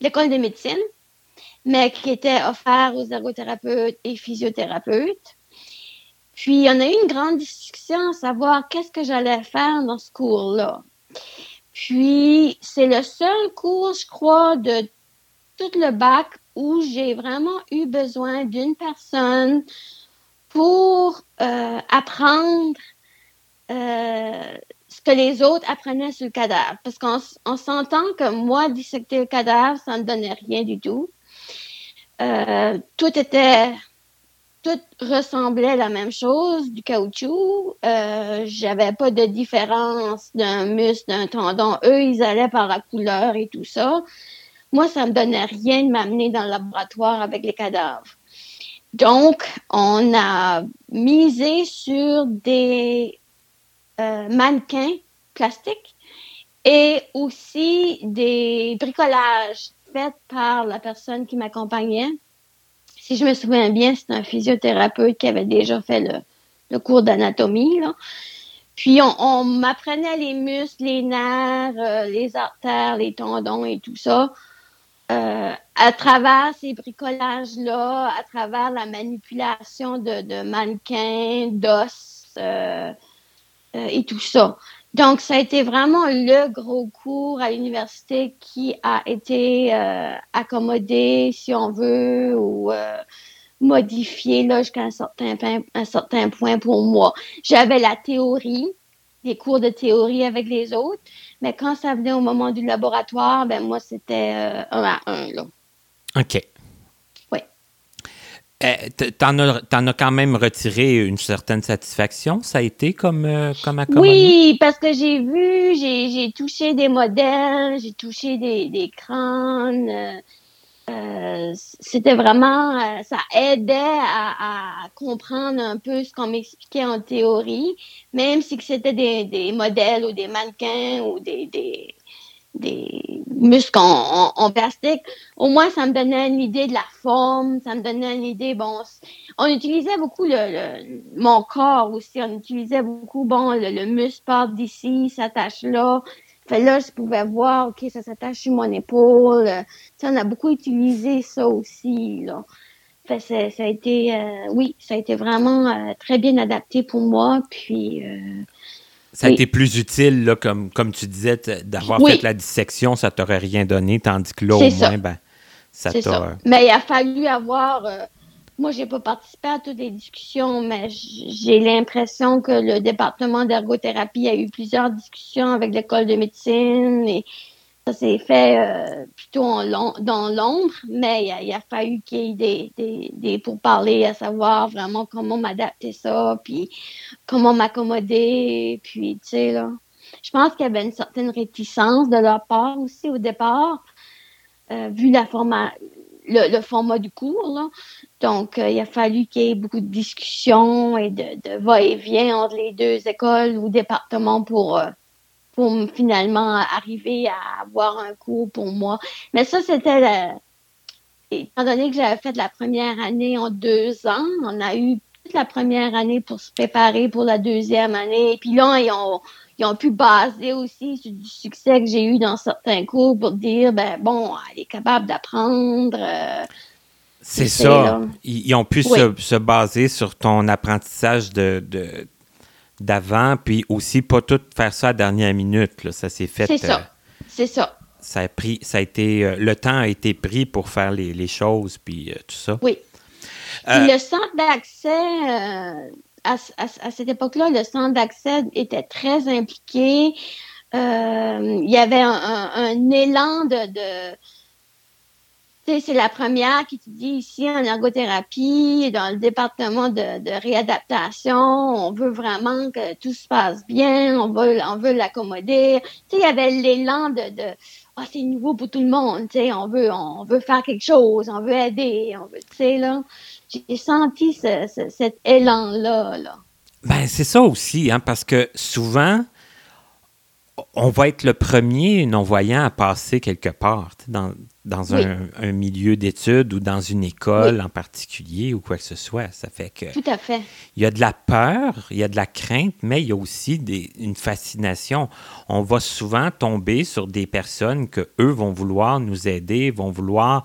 Speaker 4: l'école de médecine, mais qui était offert aux ergothérapeutes et physiothérapeutes. Puis, on a eu une grande discussion à savoir qu'est-ce que j'allais faire dans ce cours-là. Puis, c'est le seul cours, je crois, de tout le bac où j'ai vraiment eu besoin d'une personne pour euh, apprendre euh, ce que les autres apprenaient sur le cadavre. Parce qu'on s'entend que moi, dissecter le cadavre, ça ne donnait rien du tout. Euh, tout était, tout ressemblait à la même chose, du caoutchouc. Euh, J'avais pas de différence d'un muscle, d'un tendon. Eux, ils allaient par la couleur et tout ça. Moi, ça me donnait rien de m'amener dans le laboratoire avec les cadavres. Donc, on a misé sur des euh, mannequins plastiques et aussi des bricolages par la personne qui m'accompagnait. Si je me souviens bien, c'est un physiothérapeute qui avait déjà fait le, cours d'anatomie. Puis on, m'apprenait les muscles, les nerfs, euh, les artères, les tendons et tout ça. Euh, à travers ces bricolages-là, à travers la manipulation de, mannequins, d'os euh, et tout ça. Donc, ça a été vraiment le gros cours à l'université qui a été accommodé, si on veut, ou modifié là jusqu'à un certain, un certain point pour moi. J'avais la théorie, des cours de théorie avec les autres, mais quand ça venait au moment du laboratoire, ben moi, c'était euh, un à un. Là.
Speaker 1: OK. Euh, t'en, as, as, quand même retiré une certaine satisfaction, ça a été comme, euh, comme
Speaker 4: Oui, parce que j'ai vu, j'ai, touché des modèles, j'ai touché des, des crânes. Euh, c'était vraiment, euh, ça aidait à, comprendre un peu ce qu'on m'expliquait en théorie, même si c'était des, des, modèles ou des mannequins ou des, des muscles en, plastique. Au moins, ça me donnait une idée de la forme, ça me donnait une idée, bon, on utilisait beaucoup le, mon corps aussi, on utilisait beaucoup, bon, le, le muscle part d'ici, s'attache là, fait là, je pouvais voir, OK, ça s'attache sur mon épaule. On a beaucoup utilisé ça aussi, là. Fait ça, ça a été, euh, oui, ça a été vraiment euh, très bien adapté pour moi. Puis. Euh,
Speaker 1: ça a été plus utile, là, comme, comme tu disais, d'avoir fait la dissection, ça t'aurait rien donné, tandis que là, au moins, ben, ça t'a.
Speaker 4: Mais il a fallu avoir moi, j'ai pas participé à toutes les discussions, mais j'ai l'impression que le département d'ergothérapie a eu plusieurs discussions avec l'école de médecine et ça s'est fait euh, plutôt dans l'ombre, mais il a, fallu qu'il y ait des, des, des pourparlers à savoir vraiment comment m'adapter ça, puis comment m'accommoder, puis tu sais, là. Je pense qu'il y avait une certaine réticence de leur part aussi au départ, euh, vu la formation le, format du cours. Là. Donc, euh, il a fallu qu'il y ait beaucoup de discussions et de, va-et-vient entre les deux écoles ou départements pour, euh, pour finalement arriver à avoir un cours pour moi. Mais ça, c'était Étant donné que j'avais fait la première année en deux ans, on a eu toute la première année pour se préparer pour la deuxième année. Puis là, ils ont, ils ont pu baser aussi sur du succès que j'ai eu dans certains cours pour dire, ben bon, elle est capable d'apprendre. Euh,
Speaker 1: c'est ça. Ils, ont pu se, baser sur ton apprentissage de, d'avant, puis aussi pas tout faire ça à la dernière minute. Là. Ça s'est fait.
Speaker 4: C'est ça. Euh, c'est ça.
Speaker 1: Ça a pris, ça a été, euh, le temps a été pris pour faire les, choses, puis tout ça.
Speaker 4: Oui. le centre d'accès à, cette époque-là, le centre d'accès était très impliqué. Euh, il y avait un, élan de, c'est la première qui te dit ici en ergothérapie, dans le département de, réadaptation, on veut vraiment que tout se passe bien, on veut, l'accommoder. Tu sais, il y avait l'élan de, de oh, c'est nouveau pour tout le monde, tu on veut, faire quelque chose, on veut aider, on veut, tu sais, là j'ai senti cet élan-là. Là.
Speaker 1: Ben, c'est ça aussi, hein, parce que souvent, on va être le premier non-voyant à passer quelque part, dans, dans un, milieu d'études ou dans une école en particulier ou quoi que ce soit. Ça fait que.
Speaker 4: Tout à fait.
Speaker 1: Il y a de la peur, il y a de la crainte, mais il y a aussi des, une fascination. On va souvent tomber sur des personnes que eux vont vouloir nous aider, vont vouloir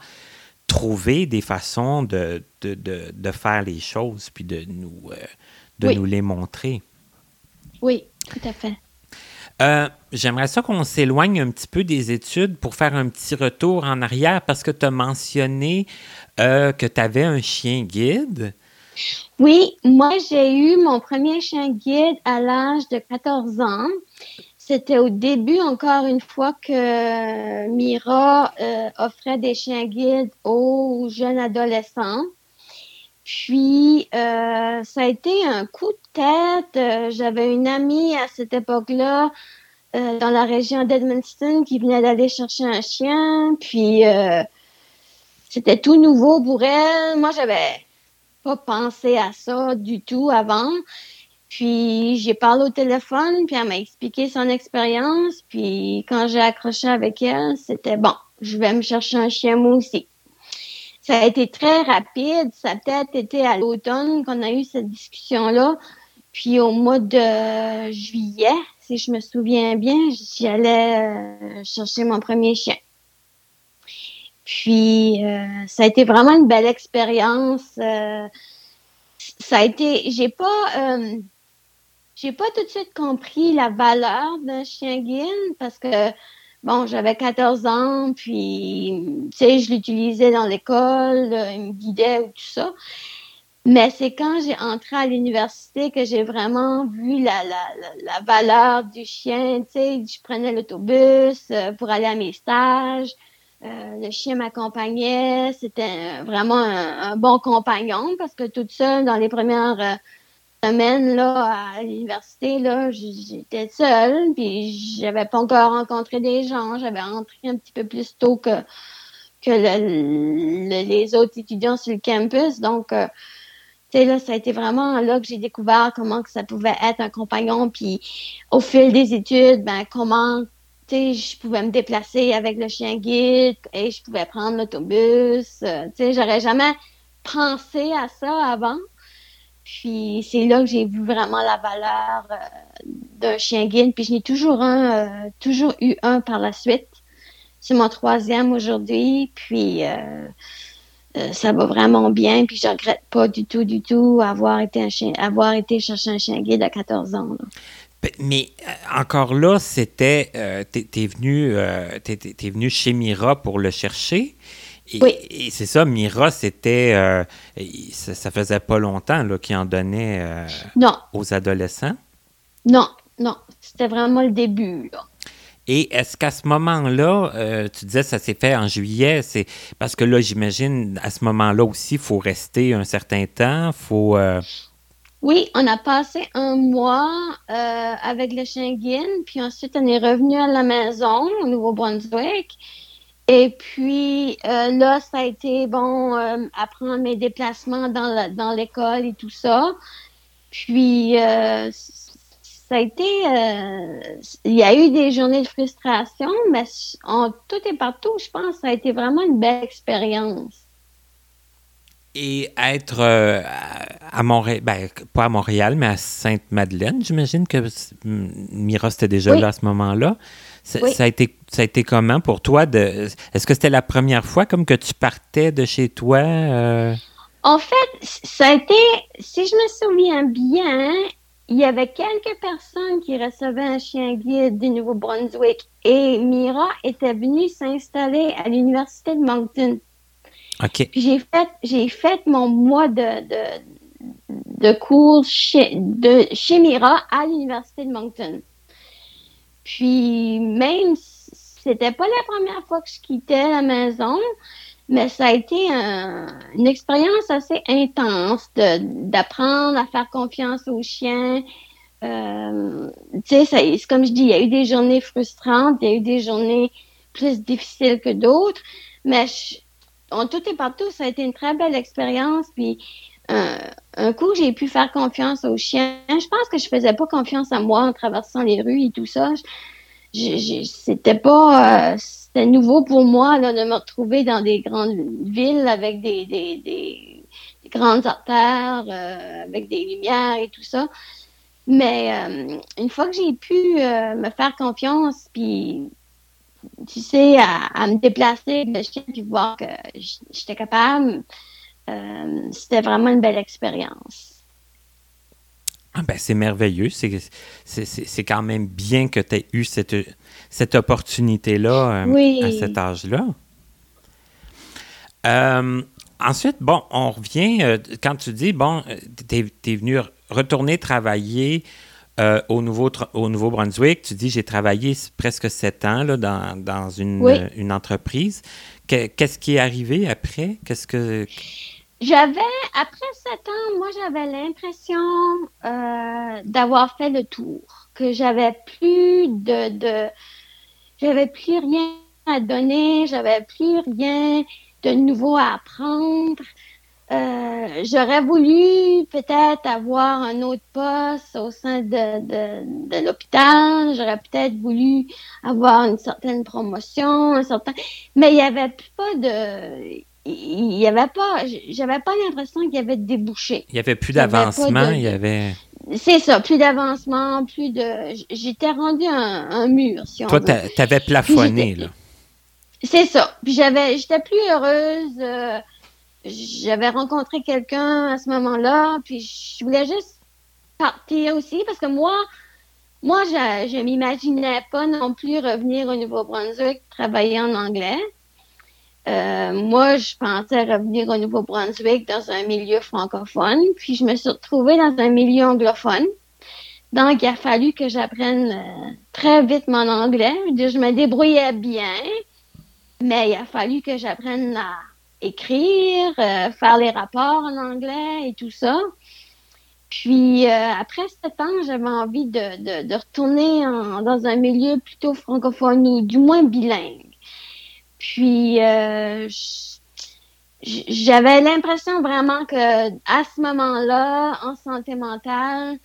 Speaker 1: trouver des façons de, de, faire les choses, puis de nous, euh, de nous les montrer.
Speaker 4: Oui, tout à fait.
Speaker 1: Euh, j'aimerais ça qu'on s'éloigne un petit peu des études pour faire un petit retour en arrière parce que tu as mentionné euh, que tu avais un chien guide.
Speaker 4: Oui, moi j'ai eu mon premier chien guide à l'âge de 14 ans. C'était au début, encore une fois, que Mira euh, offrait des chiens guides aux jeunes adolescents. Puis, euh, ça a été un coup de tête. Euh, j'avais une amie à cette époque-là dans la région d'Edmundston qui venait d'aller chercher un chien. Puis, c'était tout nouveau pour elle. Moi, j'avais pas pensé à ça du tout avant. Puis j'ai parlé au téléphone, puis elle m'a expliqué son expérience. Puis quand j'ai accroché avec elle, c'était bon, je vais me chercher un chien moi aussi. Ça a été très rapide. Ça a peut-être été à l'automne qu'on a eu cette discussion-là. Puis au mois de juillet, si je me souviens bien, j'allais euh, chercher mon premier chien. Puis euh, ça a été vraiment une belle expérience. Euh, ça a été, j'ai pas, j'ai pas tout de suite compris la valeur d'un chien guide parce que bon, j'avais 14 ans, puis tu sais, je l'utilisais dans l'école, il me guidait ou tout ça. Mais c'est quand j'ai entré à l'université que j'ai vraiment vu la, la, la, valeur du chien. Tu sais, je prenais l'autobus euh, pour aller à mes stages. Euh, le chien m'accompagnait. C'était vraiment un, bon compagnon parce que toute seule, dans les premières euh, semaine là à l'université là j'étais seule puis j'avais pas encore rencontré des gens j'avais entré un petit peu plus tôt que que les autres étudiants sur le campus donc euh, tu sais là ça a été vraiment là que j'ai découvert comment que ça pouvait être un compagnon puis au fil des études ben comment tu sais je pouvais me déplacer avec le chien guide et je pouvais prendre l'autobus euh, tu sais j'aurais jamais pensé à ça avant puis c'est là que j'ai vu vraiment la valeur euh, d'un chien guide. Puis je n'ai toujours un, euh, toujours eu un par la suite. C'est mon troisième aujourd'hui. Puis euh, ça va vraiment bien. Puis je regrette pas du tout, du tout avoir été un chien, avoir été chercher un chien guide à 14 ans.
Speaker 1: Mais encore là, c'était, t'es, venu, venu chez Mira pour le chercher. Et, oui. et c'est ça, Mira, c'était. Euh, ça, faisait pas longtemps qu'il en donnait euh, aux adolescents.
Speaker 4: Non, non. C'était vraiment le début.
Speaker 1: Et est-ce qu'à ce, moment-là, euh, tu disais ça s'est fait en juillet, c'est parce que là, j'imagine, à ce moment-là aussi, il faut rester un certain temps, faut.
Speaker 4: Oui, on a passé un mois avec le chien Guine, puis ensuite on est revenu à la maison au Nouveau-Brunswick. Et puis euh, là, ça a été bon euh, apprendre mes déplacements dans, dans l'école et tout ça. Puis euh, ça a été, il y a eu des journées de frustration, mais tout est partout. Je pense ça a été vraiment une belle expérience.
Speaker 1: Et être à Montréal, ben, pas à Montréal, mais à Sainte-Madeleine, j'imagine que Mira, c'était déjà là à ce moment-là. Ça, a été, ça a été comment pour toi? De, est-ce que c'était la première fois comme que tu partais de chez toi? Euh?
Speaker 4: En fait, ça a été, si je me souviens bien, il y avait quelques personnes qui recevaient un chien guide du Nouveau-Brunswick et Mira était venue s'installer à l'Université de Moncton.
Speaker 1: OK.
Speaker 4: J'ai fait, j'ai fait mon mois de, de, de cours chez, de, chez Mira à l'Université de Moncton. Puis, même c'était pas la première fois que je quittais la maison, mais ça a été une expérience assez intense d'apprendre à faire confiance aux chiens. Euh, tu sais, comme je dis, il y a eu des journées frustrantes, il y a eu des journées plus difficiles que d'autres, mais en tout et partout, ça a été une très belle expérience. Puis un coup, j'ai pu faire confiance aux chiens. Je pense que je faisais pas confiance à moi en traversant les rues et tout ça. C'était pas, euh, nouveau pour moi de me retrouver dans des grandes villes avec des, des, des, grandes artères, euh, avec des lumières et tout ça. Mais euh, une fois que j'ai pu me faire confiance, puis tu sais, à, me déplacer avec le chien, puis voir que j'étais capable, c'était vraiment une belle expérience.
Speaker 1: Ah ben, c'est merveilleux. C'est quand même bien que tu aies eu cette, cette opportunité-là euh, à cet âge-là. Euh, ensuite, bon, on revient, euh, quand tu dis, bon, tu es, venu retourner travailler au, Nouveau, au Nouveau-Brunswick, tu dis, j'ai travaillé presque sept ans là, dans, dans une, une entreprise. Qu'est-ce qui est arrivé après? Qu'est-ce que...
Speaker 4: J'avais, après sept ans, moi, j'avais l'impression euh, d'avoir fait le tour, que j'avais plus de, de j'avais plus rien à donner, j'avais plus rien de nouveau à apprendre. Euh, j'aurais voulu peut-être avoir un autre poste au sein de, de, de l'hôpital. J'aurais peut-être voulu avoir une certaine promotion, un certain, mais il n'y avait pas de, il y avait pas, j'avais pas l'impression qu'il y avait de débouchés.
Speaker 1: Il y avait plus d'avancement, il y avait.
Speaker 4: C'est ça, plus d'avancement, plus de. J'étais rendu un, mur, si on
Speaker 1: Toi, tu avais plafonné, là.
Speaker 4: C'est ça. Puis j'avais, j'étais plus heureuse. Euh, j'avais rencontré quelqu'un à ce moment-là, puis je voulais juste partir aussi parce que moi, moi, je, je m'imaginais pas non plus revenir au Nouveau-Brunswick travailler en anglais. Euh, moi, je pensais revenir au Nouveau-Brunswick dans un milieu francophone, puis je me suis retrouvée dans un milieu anglophone. Donc, il a fallu que j'apprenne euh, très vite mon anglais. Je me débrouillais bien, mais il a fallu que j'apprenne à écrire, euh, faire les rapports en anglais et tout ça. Puis, après sept ans, j'avais envie de, de, retourner dans un milieu plutôt francophone ou du moins bilingue. Puis euh, j'avais l'impression vraiment que à ce moment-là, en santé mentale,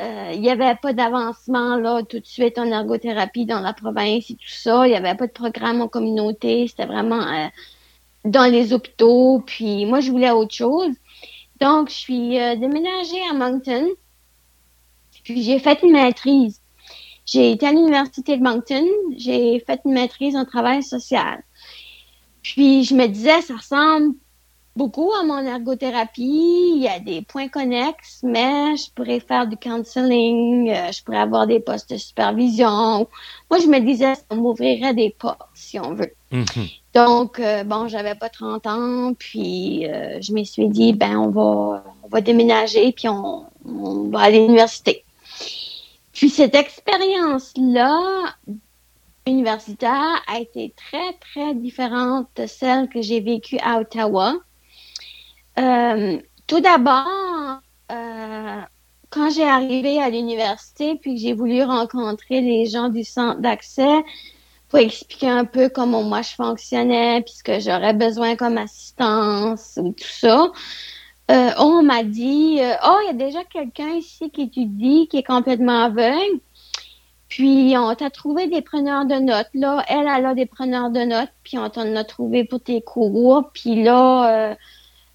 Speaker 4: euh, il n'y avait pas d'avancement là tout de suite en ergothérapie dans la province et tout ça. Il n'y avait pas de programme en communauté. C'était vraiment euh, dans les hôpitaux. Puis moi, je voulais autre chose. Donc, je suis déménagée à Moncton. Puis j'ai fait une maîtrise. J'ai été à l'université de Moncton. J'ai fait une maîtrise en travail social. Puis je me disais, ça ressemble beaucoup à mon ergothérapie. Il y a des points connexes, mais je pourrais faire du counseling, euh, je pourrais avoir des postes de supervision. Moi, je me disais, ça m'ouvrirait des portes, si on veut. Mm-hmm. Donc, euh, bon, j'avais pas 30 ans, puis euh, je me suis dit, ben, on va, on va déménager, puis on, on va aller à l'université. Puis cette expérience-là universitaire a été très, très différente de celle que j'ai vécue à Ottawa. Euh, tout d'abord, euh, quand j'ai arrivé à l'université, puis que j'ai voulu rencontrer les gens du centre d'accès pour expliquer un peu comment moi je fonctionnais, puis ce que j'aurais besoin comme assistance ou tout ça, euh, on m'a dit, oh, il y a déjà quelqu'un ici qui étudie, qui est complètement aveugle. Puis, on t'a trouvé des preneurs de notes. Là, elle, elle a des preneurs de notes, puis on t'en a trouvé pour tes cours. Puis là, euh,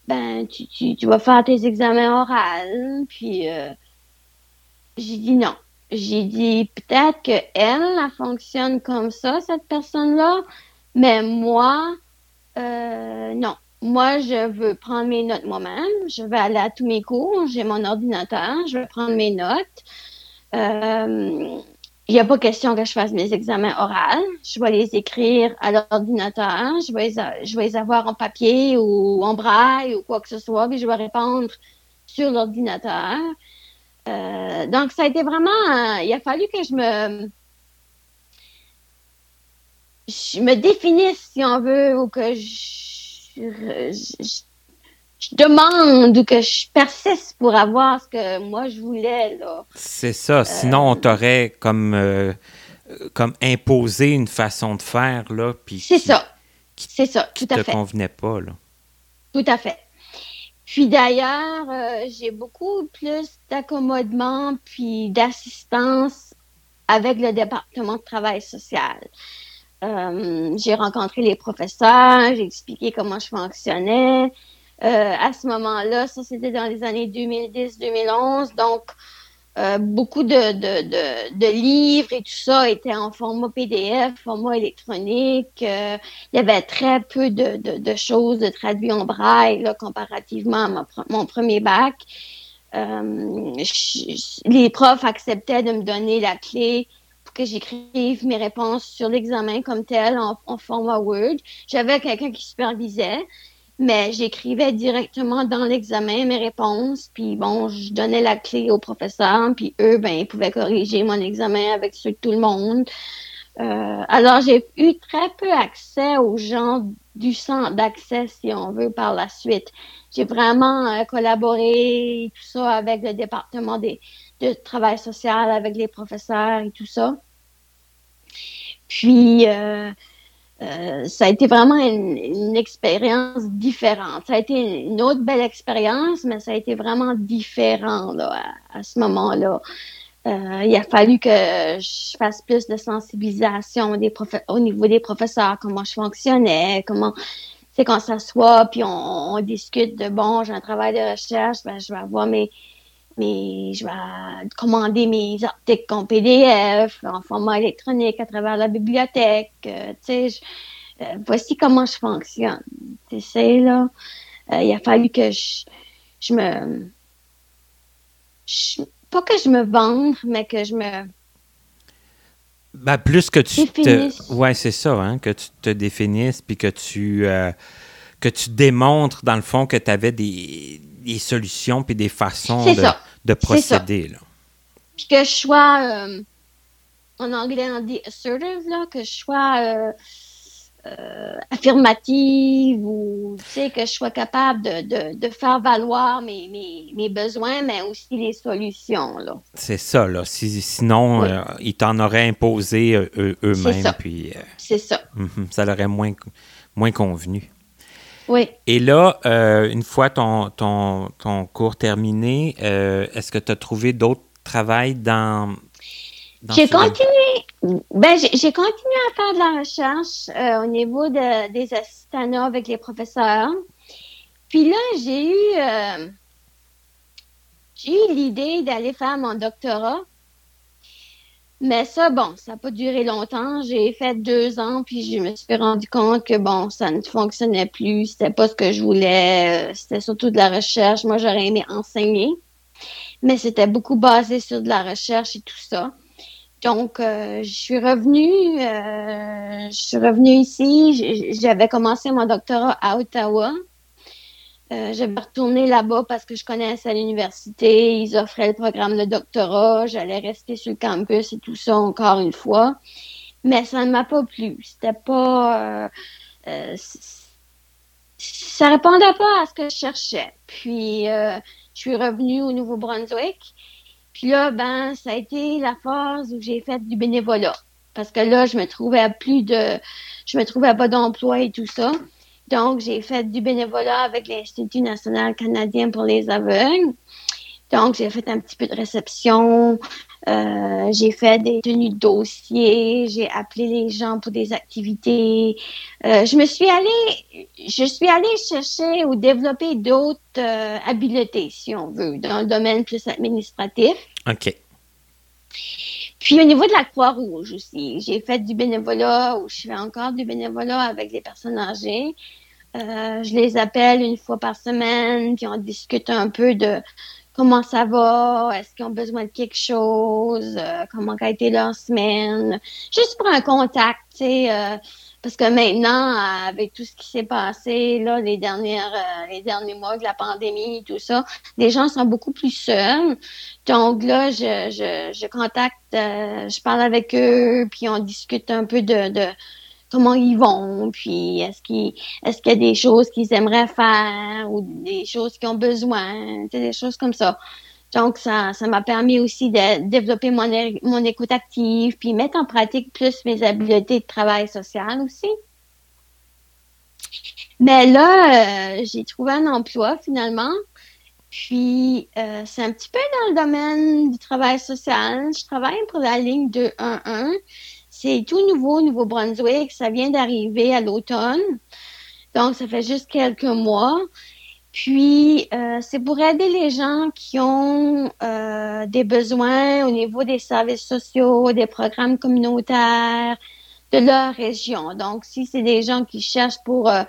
Speaker 4: ben, tu, vas faire tes examens oraux. Puis, euh, j'ai dit non. J'ai dit peut-être que elle, fonctionne comme ça, cette personne-là, mais moi, euh, non. Moi, je veux prendre mes notes moi-même. Je vais aller à tous mes cours. J'ai mon ordinateur. Je vais prendre mes notes. Il n'y a pas question que je fasse mes examens oraux. Je vais les écrire à l'ordinateur. Je vais, les, je vais les avoir en papier ou en braille ou quoi que ce soit. Puis je vais répondre sur l'ordinateur. Euh, donc, ça a été vraiment. il a fallu que je me. Je me définisse, si on veut, ou que je, je- je- je demande ou que je persiste pour avoir ce que moi je voulais.
Speaker 1: C'est ça. Sinon, on t'aurait comme, euh, comme imposé une façon de faire, là, puis
Speaker 4: C'est
Speaker 1: qui-
Speaker 4: ça.
Speaker 1: qui
Speaker 4: C'est ça, tout
Speaker 1: te
Speaker 4: à fait.
Speaker 1: convenait pas, là.
Speaker 4: Tout à fait. Puis d'ailleurs, euh, j'ai beaucoup plus d'accommodement puis d'assistance avec le département de travail social. Euh, j'ai rencontré les professeurs, j'ai expliqué comment je fonctionnais. Euh, à ce moment-là, ça c'était dans les années 2010-2011, donc euh, beaucoup de, de, de, livres et tout ça étaient en format PDF, format électronique. Euh, il y avait très peu de, de, choses de traduit en braille comparativement à mon premier bac. Les profs acceptaient de me donner la clé pour que j'écrive mes réponses sur l'examen comme tel en, en format Word. J'avais quelqu'un qui supervisait, mais j'écrivais directement dans l'examen mes réponses, puis bon, je donnais la clé aux professeurs, puis eux, ben, ils pouvaient corriger mon examen avec ceux de tout le monde. Euh, alors, j'ai eu très peu accès aux gens du centre d'accès, si on veut, par la suite. J'ai vraiment euh, collaboré, tout ça, avec le département des, de travail social, avec les professeurs et tout ça. Puis, euh, euh, ça a été vraiment une, une expérience différente. Ça a été une autre belle expérience, mais ça a été vraiment différent là, à, à ce moment-là. Euh, il a fallu que je fasse plus de sensibilisation des au niveau des professeurs, comment je fonctionnais, comment c'est qu'on s'assoit, puis on, on discute de bon, j'ai un travail de recherche, ben, je vais avoir mes, mes, je vais commander mes articles en PDF, en format électronique à travers la bibliothèque. euh, tu sais, euh, voici comment je fonctionne. Tu sais, là, Euh, il a fallu que je, je me, je- pas que je me vende, mais que je me,
Speaker 1: Ben, plus que tu te...
Speaker 4: Définisse.
Speaker 1: Ouais, c'est ça, hein, que tu te définisses, puis que tu, que tu démontres, dans le fond, que tu avais des, des solutions puis des façons
Speaker 4: C'est
Speaker 1: de,
Speaker 4: C'est
Speaker 1: procéder, là.
Speaker 4: puis que je sois, euh, en anglais on dit assertive, là, que je sois euh, euh, affirmative ou, tu sais, que je sois capable de, de, de faire valoir mes, mes, mes besoins, mais aussi les solutions, là.
Speaker 1: C'est ça, là. Si- sinon,
Speaker 4: Oui.
Speaker 1: euh, ils t'en auraient imposé euh, eux-
Speaker 4: C'est
Speaker 1: eux-mêmes,
Speaker 4: ça.
Speaker 1: puis
Speaker 4: C'est ça.
Speaker 1: mhm, ça leur aurait moins, moins convenu.
Speaker 4: Oui.
Speaker 1: Et là, euh, une fois ton, ton, ton cours terminé, euh, est-ce que tu as trouvé d'autres travails dans. dans
Speaker 4: J'ai continué, ben, j'ai continué à faire de la recherche euh, au niveau de, des assistanats avec les professeurs. Puis là, j'ai eu, j'ai eu l'idée d'aller faire mon doctorat. Mais ça, bon, ça n'a pas duré longtemps. J'ai fait deux ans, puis je me suis rendu compte que, bon, ça ne fonctionnait plus. C'était pas ce que je voulais. euh, C'était surtout de la recherche. Moi, j'aurais aimé enseigner. Mais c'était beaucoup basé sur de la recherche et tout ça. Donc, euh, je suis revenue, euh, je suis revenue ici. J'avais commencé mon doctorat à Ottawa. Euh, j'avais retourné là-bas parce que je connaissais l'université. Ils offraient le programme de doctorat. J'allais rester sur le campus et tout ça encore une fois. Mais ça ne m'a pas plu. C'était pas... euh, euh, ça répondait pas à ce que je cherchais. Puis, euh, je suis revenue au Nouveau-Brunswick. Puis là, ben, ça a été la phase où j'ai fait du bénévolat. Parce que là, je me trouvais à plus de, je me trouvais pas d'emploi et tout ça. Donc, j'ai fait du bénévolat avec l'Institut national canadien pour les aveugles. Donc, j'ai fait un petit peu de réception, euh, j'ai fait des tenues de dossier, j'ai appelé les gens pour des activités. Euh, je me suis allée, je suis allée chercher ou développer d'autres euh, habiletés, si on veut, dans le domaine plus administratif.
Speaker 1: OK.
Speaker 4: Puis au niveau de la Croix-Rouge aussi, j'ai fait du bénévolat ou je fais encore du bénévolat avec les personnes âgées. je les appelle une fois par semaine, puis on discute un peu de comment ça va, est-ce qu'ils ont besoin de quelque chose, euh, comment a été leur semaine, juste pour un contact, tu sais, euh, parce que maintenant, avec tout ce qui s'est passé, là, les dernières, euh, les derniers mois de la pandémie, tout ça, les gens sont beaucoup plus seuls. Donc là, je, je, je contacte, je parle avec eux, puis on discute un peu de, de comment ils vont, puis est-ce qu'il est-ce qu'il y a des choses qu'ils aimeraient faire ou des choses qu'ils ont besoin, des choses comme ça. Donc, ça, ça m'a permis aussi de développer mon, mon écoute active, puis mettre en pratique plus mes habiletés de travail social aussi. Mais là, euh, j'ai trouvé un emploi finalement. Puis, euh, c'est un petit peu dans le domaine du travail social. Je travaille pour la ligne 211 c'est tout nouveau au Nouveau-Brunswick. Ça vient d'arriver à l'automne. Donc, ça fait juste quelques mois. Puis, euh, c'est pour aider les gens qui ont euh, des besoins au niveau des services sociaux, des programmes communautaires de leur région. Donc, si c'est des gens qui cherchent pour euh,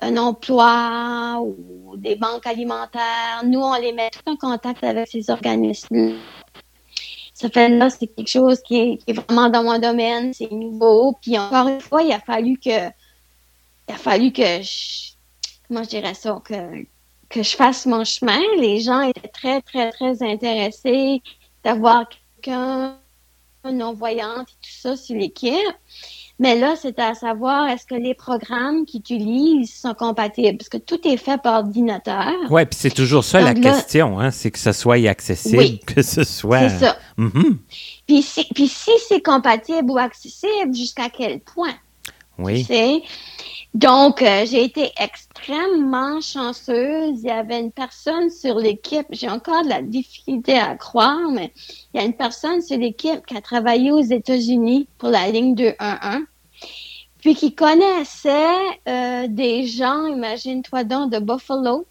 Speaker 4: un emploi ou des banques alimentaires, nous, on les met tout en contact avec ces organismes ça fait là, c'est quelque chose qui est, vraiment dans mon domaine, c'est nouveau. Puis encore une fois, il a fallu que, il a fallu que je, comment je dirais ça, que, que je fasse mon chemin. Les gens étaient très, très, très intéressés d'avoir quelqu'un non-voyante et tout ça sur l'équipe. Mais là, c'est à savoir, est-ce que les programmes qu'ils utilisent sont compatibles? Parce que tout est fait par ordinateur.
Speaker 1: Oui, puis c'est toujours ça la question, hein? c'est que ce soit accessible, que ce soit...
Speaker 4: C'est ça.
Speaker 1: Mm-hmm.
Speaker 4: Puis si, puis si c'est compatible ou accessible, jusqu'à quel point?
Speaker 1: Oui.
Speaker 4: Donc, euh, j'ai été extrêmement chanceuse. Il y avait une personne sur l'équipe, j'ai encore de la difficulté à croire, mais il y a une personne sur l'équipe qui a travaillé aux États-Unis pour la ligne 211, puis qui connaissait euh, des gens, imagine-toi donc, de Buffalo,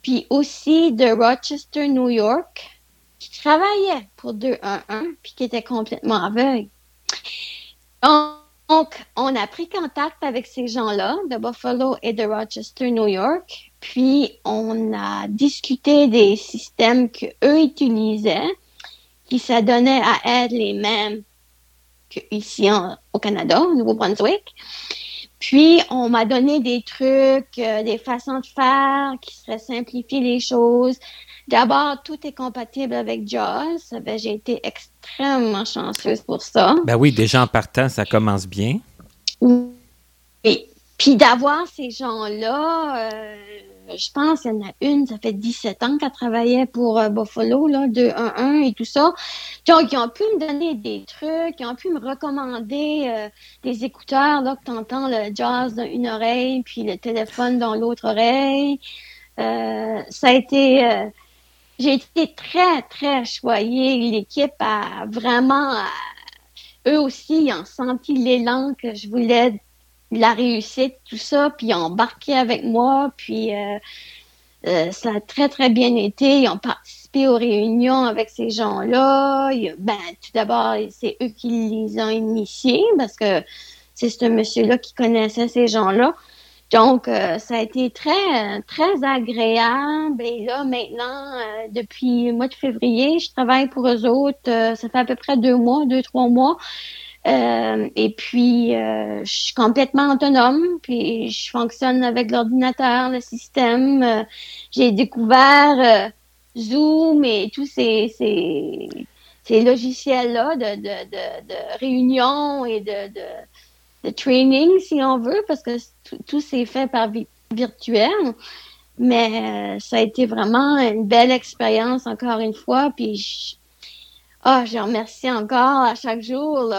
Speaker 4: puis aussi de Rochester, New York, qui travaillaient pour 211, puis qui étaient complètement aveugles. Donc, donc, on a pris contact avec ces gens-là de Buffalo et de Rochester, New York, puis on a discuté des systèmes qu'eux utilisaient, qui s'adonnaient à être les mêmes qu'ici au Canada, au Nouveau-Brunswick. Puis, on m'a donné des trucs, euh, des façons de faire qui seraient simplifier les choses, D'abord, tout est compatible avec JAWS. Ben, j'ai été extrêmement chanceuse pour ça.
Speaker 1: Ben oui, déjà en partant, ça commence bien.
Speaker 4: Oui. Puis d'avoir ces gens-là, euh, je pense qu'il y en a une, ça fait 17 ans qu'elle travaillait pour euh, Buffalo, là, 211 et tout ça. Donc, ils ont pu me donner des trucs, ils ont pu me recommander euh, des écouteurs, là, que tu entends le jazz dans une oreille, puis le téléphone dans l'autre oreille. ça a été j'ai été très, très choyée. L'équipe a vraiment, eux aussi, ils ont senti l'élan que je voulais, la réussite, tout ça, puis ils ont embarqué avec moi, puis euh, euh, ça a très, très bien été. Ils ont participé aux réunions avec ces gens-là. Ben, tout d'abord, c'est eux qui les ont initiés, parce que c'est ce monsieur-là qui connaissait ces gens-là. Donc, euh, ça a été très, très agréable. Et là, maintenant, euh, depuis le mois de février, je travaille pour eux autres. Euh, ça fait à peu près deux mois, deux, trois mois. et puis, je suis complètement autonome. Puis, je fonctionne avec l'ordinateur, le système. J'ai découvert Zoom et tous ces, ces, ces logiciels-là de, de, de, de réunion et de, de de training, si on veut, parce que tout, s'est fait par virtuel. Mais euh, ça a été vraiment une belle expérience, encore une fois. Puis, je, ah, je remercie encore à chaque jour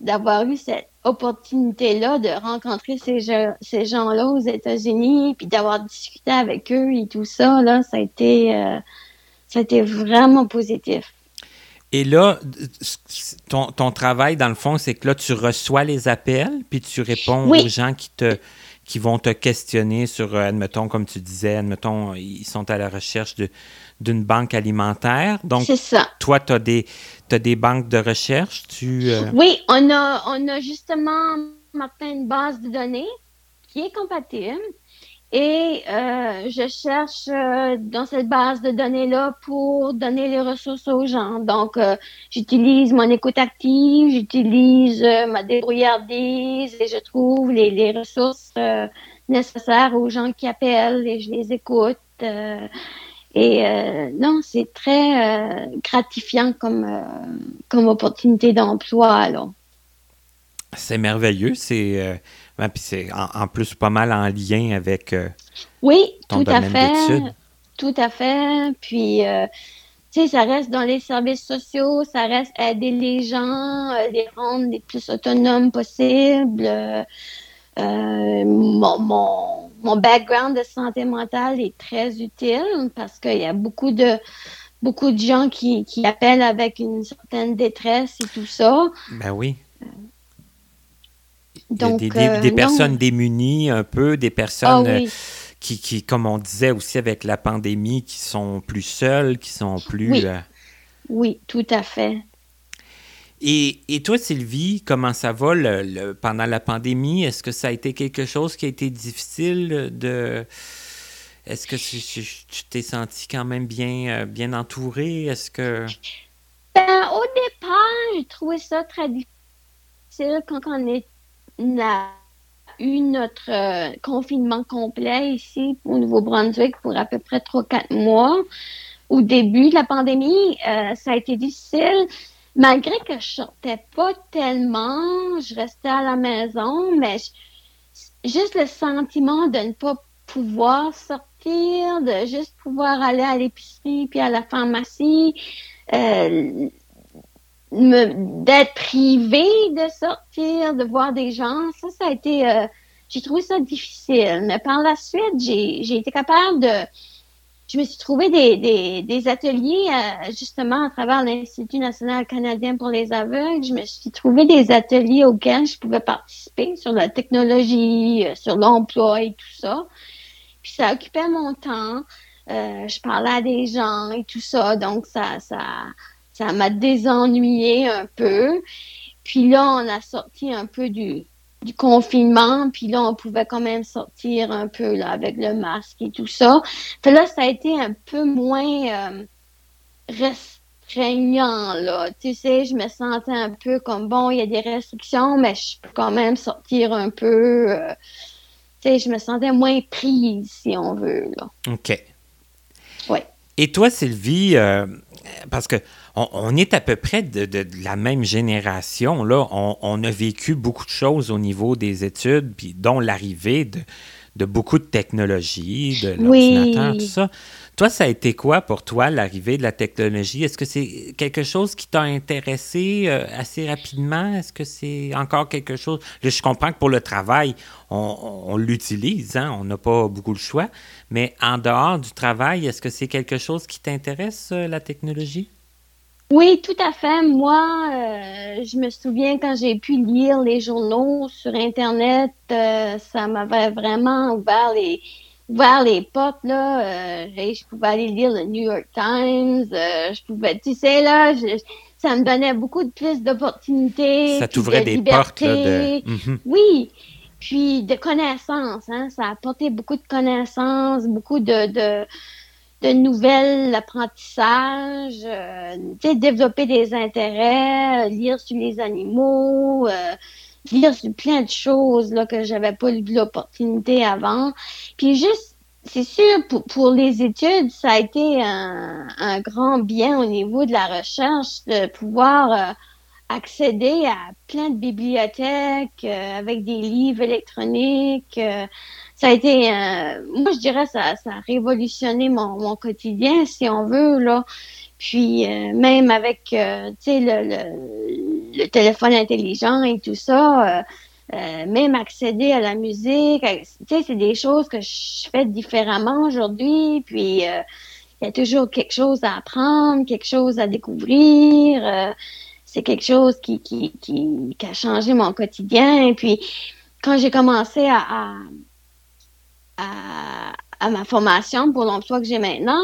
Speaker 4: d'avoir eu cette opportunité-là de rencontrer ces, ces gens-là aux États-Unis, puis d'avoir discuté avec eux et tout ça. Là, ça a été, euh, ça a été vraiment positif.
Speaker 1: Et là, ton, ton travail, dans le fond, c'est que là, tu reçois les appels, puis tu réponds aux gens qui te qui vont te questionner sur, euh, admettons, comme tu disais, admettons, ils sont à la recherche d'une banque alimentaire. Donc,
Speaker 4: ça.
Speaker 1: toi, tu as des, as des banques de recherche. Tu,
Speaker 4: euh, Oui, on a, on a justement, maintenant, une base de données qui est compatible et euh, je cherche euh, dans cette base de données-là pour donner les ressources aux gens. Donc, euh, j'utilise mon écoute active, j'utilise ma débrouillardise et je trouve les, les ressources nécessaires aux gens qui appellent et je les écoute. et non, c'est très gratifiant comme, comme opportunité d'emploi.
Speaker 1: C'est merveilleux. C'est puis c'est en, plus pas mal en lien avec euh,
Speaker 4: oui, tout à fait. Tout à fait. Puis, euh, tu sais, ça reste dans les services sociaux, ça reste aider les gens, euh, les rendre les plus autonomes possible. Mon, mon, mon, background de santé mentale est très utile parce qu'il y a beaucoup de beaucoup de gens qui, qui appellent avec une certaine détresse et tout ça.
Speaker 1: Ben oui. Donc, des, euh, personnes démunies un peu, des personnes ah euh, qui, qui, comme on disait aussi avec la pandémie, qui sont plus seules, qui sont plus...
Speaker 4: Oui, euh, oui tout à fait.
Speaker 1: Et, et, toi, Sylvie, comment ça va le, pendant la pandémie? Est-ce que ça a été quelque chose qui a été difficile de... Est-ce que tu t'es senti quand même bien, bien entourée? Est-ce que...
Speaker 4: Ben, au départ, j'ai trouvé ça très difficile quand on est on a eu notre euh, confinement complet ici au Nouveau-Brunswick pour à peu près 3-4 mois. Au début de la pandémie, euh, ça a été difficile. Malgré que je sortais pas tellement, je restais à la maison, mais juste le sentiment de ne pas pouvoir sortir, de juste pouvoir aller à l'épicerie puis à la pharmacie, euh, d'être privé de sortir, de voir des gens, ça, ça a été, euh, j'ai trouvé ça difficile. Mais par la suite, j'ai été capable de, je me suis trouvé des, des, des ateliers euh, justement à travers l'Institut national canadien pour les aveugles. Je me suis trouvé des ateliers auxquels je pouvais participer sur la technologie, euh, sur l'emploi et tout ça. Puis ça occupait mon temps. je parlais à des gens et tout ça, donc ça, ça, ça m'a désennuyé un peu. Puis là, on a sorti un peu du, du confinement, puis là, on pouvait quand même sortir un peu là, avec le masque et tout ça. Puis là, ça a été un peu moins euh, restreignant, là. Tu sais, je me sentais un peu comme, bon, il y a des restrictions, mais je peux quand même sortir un peu. Euh, tu sais, je me sentais moins prise, si on veut, là.
Speaker 1: OK.
Speaker 4: Oui.
Speaker 1: Et toi, Sylvie, euh, parce que on, est à peu près de, la même génération. Là. On, a vécu beaucoup de choses au niveau des études, puis dont l'arrivée de, beaucoup de technologies, de l'ordinateur, tout ça. Toi, ça a été quoi pour toi, l'arrivée de la technologie? Est-ce que c'est quelque chose qui t'a intéressé euh, assez rapidement? Est-ce que c'est encore quelque chose... je comprends que pour le travail, on, l'utilise, hein? on n'a pas beaucoup le choix. Mais en dehors du travail, est-ce que c'est quelque chose qui t'intéresse, euh, la technologie?
Speaker 4: Oui, tout à fait. Moi, euh, je me souviens quand j'ai pu lire les journaux sur Internet, euh, ça m'avait vraiment ouvert les ouvert les portes là. Euh, je pouvais aller lire le New York Times. je pouvais, tu sais là, ça me donnait beaucoup de plus d'opportunités.
Speaker 1: Ça t'ouvrait des portes là, de.
Speaker 4: Mhm. Oui. Puis de connaissances, hein, ça a apporté beaucoup de connaissances, beaucoup de, de de nouvelles apprentissages, euh, développer des intérêts, lire sur les animaux, euh, lire sur plein de choses là, que j'avais pas eu l'opportunité avant. Puis juste, c'est sûr, pour, pour, les études, ça a été un, grand bien au niveau de la recherche de pouvoir euh, accéder à plein de bibliothèques euh, avec des livres électroniques ça a été, euh, moi je dirais, ça, ça a révolutionné mon, mon quotidien, si on veut, là. Puis euh, même avec, euh, tu sais, le, le, le, téléphone intelligent et tout ça, même accéder à la musique, tu sais, c'est des choses que je fais différemment aujourd'hui. Puis il y a toujours quelque chose à apprendre, quelque chose à découvrir. Euh, c'est quelque chose qui, qui, qui, qui, a changé mon quotidien. Et puis, quand j'ai commencé à, à, à, ma formation pour l'emploi que j'ai maintenant,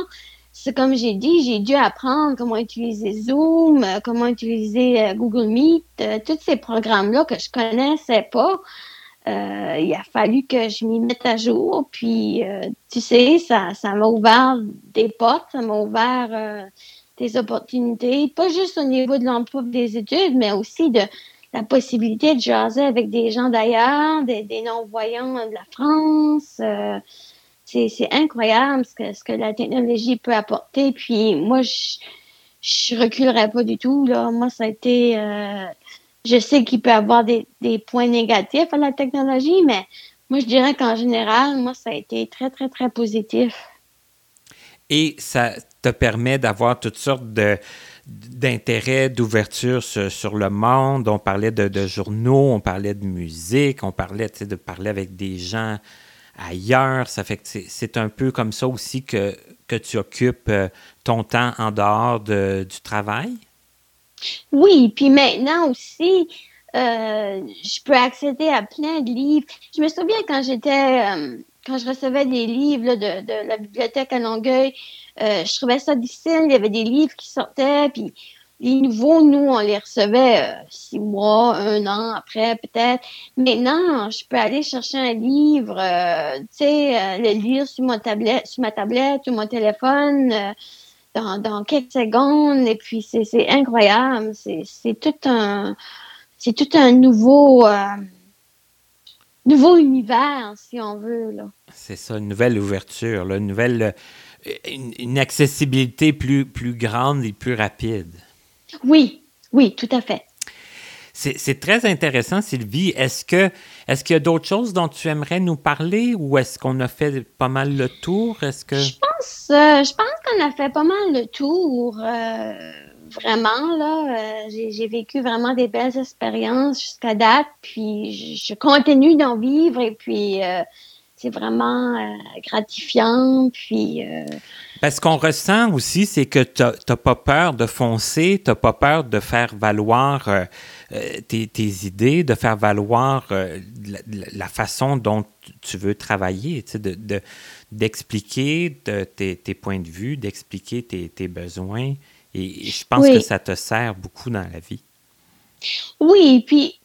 Speaker 4: c'est comme j'ai dit, j'ai dû apprendre comment utiliser Zoom, euh, comment utiliser euh, Google Meet, tous ces programmes-là que je connaissais pas. Euh, il a fallu que je m'y mette à jour. Puis, euh, tu sais, ça, ça m'a ouvert des portes, ça m'a ouvert euh, des opportunités, pas juste au niveau de l'emploi des études, mais aussi de la possibilité de jaser avec des gens d'ailleurs, des, non-voyants de la France. c'est incroyable ce que, ce que la technologie peut apporter. Puis, moi, je je reculerai pas du tout. Là. Moi, ça a été je sais qu'il peut y avoir des, des, points négatifs à la technologie, mais moi, je dirais qu'en général, moi, ça a été très, très, très positif.
Speaker 1: Et ça te permet d'avoir toutes sortes de d'intérêt, d'ouverture sur, le monde. On parlait de, journaux, on parlait de musique, on parlait de parler avec des gens ailleurs. Ça fait que c'est un peu comme ça aussi que, tu occupes euh, ton temps en dehors de, du travail?
Speaker 4: Oui, puis maintenant aussi, euh, je peux accéder à plein de livres. Je me souviens quand j'étais, euh, quand je recevais des livres de, de, la bibliothèque à Longueuil, euh, je trouvais ça difficile. Il y avait des livres qui sortaient, puis les nouveaux, nous, on les recevait six mois, un an après, peut-être. Maintenant, je peux aller chercher un livre, tu sais, le lire sur ma tablette, sur ma tablette ou mon téléphone dans, quelques secondes. Et puis, c'est incroyable. C'est tout un, c'est tout un nouveau, euh, nouveau univers, si on veut.
Speaker 1: C'est ça, une nouvelle ouverture, une nouvelle, euh, une, accessibilité plus, plus grande et plus rapide.
Speaker 4: Oui, oui, tout à fait.
Speaker 1: C'est très intéressant, Sylvie. Est-ce que est-ce qu'il y a d'autres choses dont tu aimerais nous parler ou est-ce qu'on a fait pas mal le tour? Est-ce que
Speaker 4: je pense euh, je pense qu'on a fait pas mal le tour. Euh, vraiment là, euh, j'ai vécu vraiment des belles expériences jusqu'à date, puis je, continue d'en vivre et puis c'est vraiment gratifiant. Puis
Speaker 1: parce qu'on ressent aussi, c'est que tu n'as pas peur de foncer, tu n'as pas peur de faire valoir euh, tes, idées, de faire valoir euh, la, façon dont tu veux travailler, d'expliquer de, tes, points de vue, d'expliquer tes, besoins. Et, je pense que ça te sert beaucoup dans la vie.
Speaker 4: Oui, puis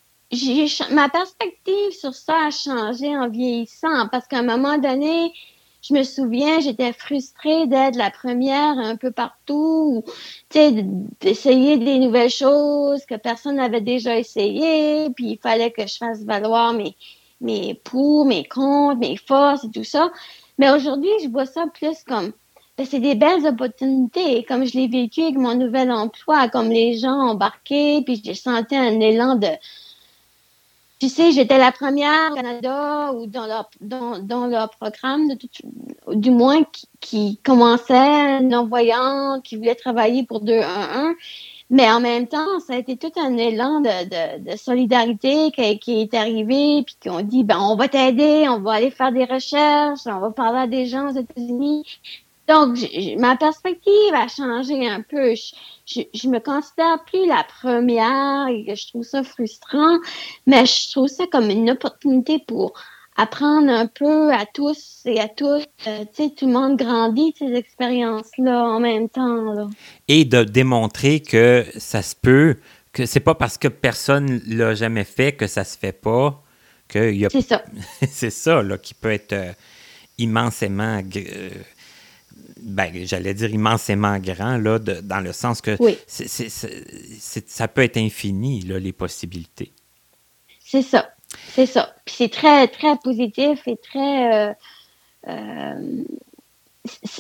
Speaker 4: ma perspective sur ça a changé en vieillissant parce qu'à un moment donné, je me souviens, j'étais frustrée d'être la première un peu partout, tu sais, d'essayer des nouvelles choses que personne n'avait déjà essayé, puis il fallait que je fasse valoir mes, mes pour, mes contre, mes forces et tout ça. Mais aujourd'hui, je vois ça plus comme, ben, c'est des belles opportunités, comme je l'ai vécu avec mon nouvel emploi, comme les gens embarqués, puis j'ai senti un élan de, tu sais, j'étais la première au Canada ou dans leur, dans, dans leur programme, de du moins qui, qui commençait non-voyante, qui voulait travailler pour 2-1-1. Mais en même temps, ça a été tout un élan de, de, solidarité qui, qui, est arrivé, puis qui ont dit, ben, on va t'aider, on va aller faire des recherches, on va parler à des gens aux États-Unis. Donc, ma perspective a changé un peu. Je, je, me considère plus la première et je trouve ça frustrant, mais je trouve ça comme une opportunité pour apprendre un peu à tous et à toutes. Euh, tu sais, tout le monde grandit ces expériences-là en même temps. Là.
Speaker 1: Et de démontrer que ça se peut, que c'est pas parce que personne l'a jamais fait que ça se fait pas. Que y a...
Speaker 4: C'est ça. (laughs)
Speaker 1: c'est ça, là, qui peut être euh, immensément. Euh, ben, j'allais dire immensément grand, là, dans le sens que ça peut être infini, là, les possibilités.
Speaker 4: C'est ça, c'est ça. Puis c'est très, très positif et très... Euh, euh,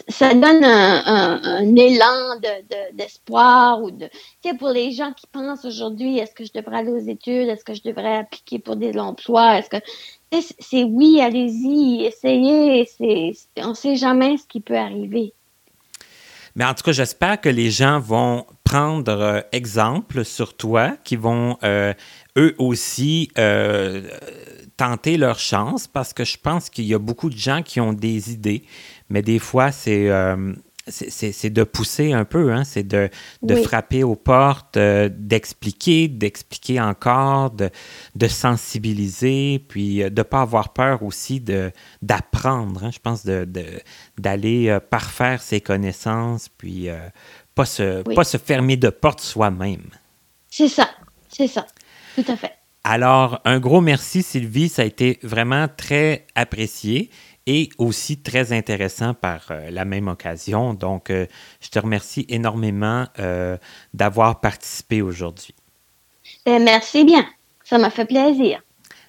Speaker 4: ça donne un, élan d'espoir ou de, tu sais, pour les gens qui pensent aujourd'hui, est-ce que je devrais aller aux études, est-ce que je devrais appliquer pour des emplois, est-ce que, c'est oui, allez-y, essayez. on ne sait jamais ce qui peut arriver.
Speaker 1: Mais en tout cas, j'espère que les gens vont prendre euh, exemple sur toi, qui vont euh, eux aussi euh, tenter leur chance, parce que je pense qu'il y a beaucoup de gens qui ont des idées, mais des fois, c'est c'est de pousser un peu, hein? c'est de, de frapper aux portes, euh, d'expliquer, d'expliquer encore, de, de, sensibiliser, puis euh, de ne pas avoir peur aussi d'apprendre. Hein? Je pense d'aller de, parfaire ses connaissances, puis pas, se, pas se fermer de porte soi-même.
Speaker 4: C'est ça, c'est ça, tout à fait.
Speaker 1: Alors, un gros merci, Sylvie. Ça a été vraiment très apprécié et aussi très intéressant par euh, la même occasion. Donc, euh, je te remercie énormément euh, d'avoir participé aujourd'hui.
Speaker 4: Ben, merci bien. Ça m'a fait plaisir.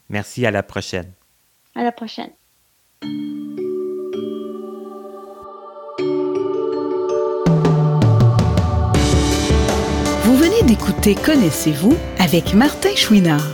Speaker 1: Merci. À la prochaine.
Speaker 4: À la prochaine.
Speaker 3: Vous venez d'écouter Connaissez-vous avec Martin Chouinard,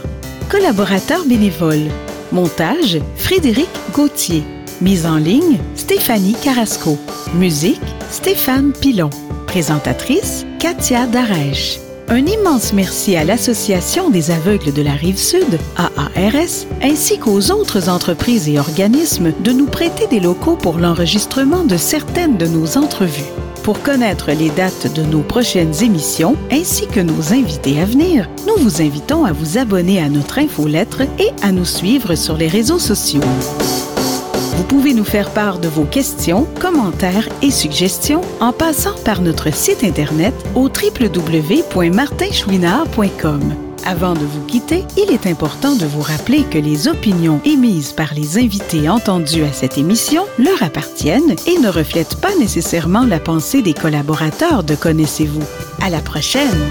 Speaker 3: collaborateur bénévole. Montage Frédéric Gauthier. Mise en ligne, Stéphanie Carrasco. Musique, Stéphane Pilon. Présentatrice, Katia Darèche. Un immense merci à l'Association des aveugles de la Rive-Sud, AARS, ainsi qu'aux autres entreprises et organismes de nous prêter des locaux pour l'enregistrement de certaines de nos entrevues. Pour connaître les dates de nos prochaines émissions ainsi que nos invités à venir, nous vous invitons à vous abonner à notre infolettre et à nous suivre sur les réseaux sociaux. Pouvez nous faire part de vos questions, commentaires et suggestions en passant par notre site Internet au www.martinchouinard.com. Avant de vous quitter, il est important de vous rappeler que les opinions émises par les invités entendus à cette émission leur appartiennent et ne reflètent pas nécessairement la pensée des collaborateurs de Connaissez-vous. À la prochaine!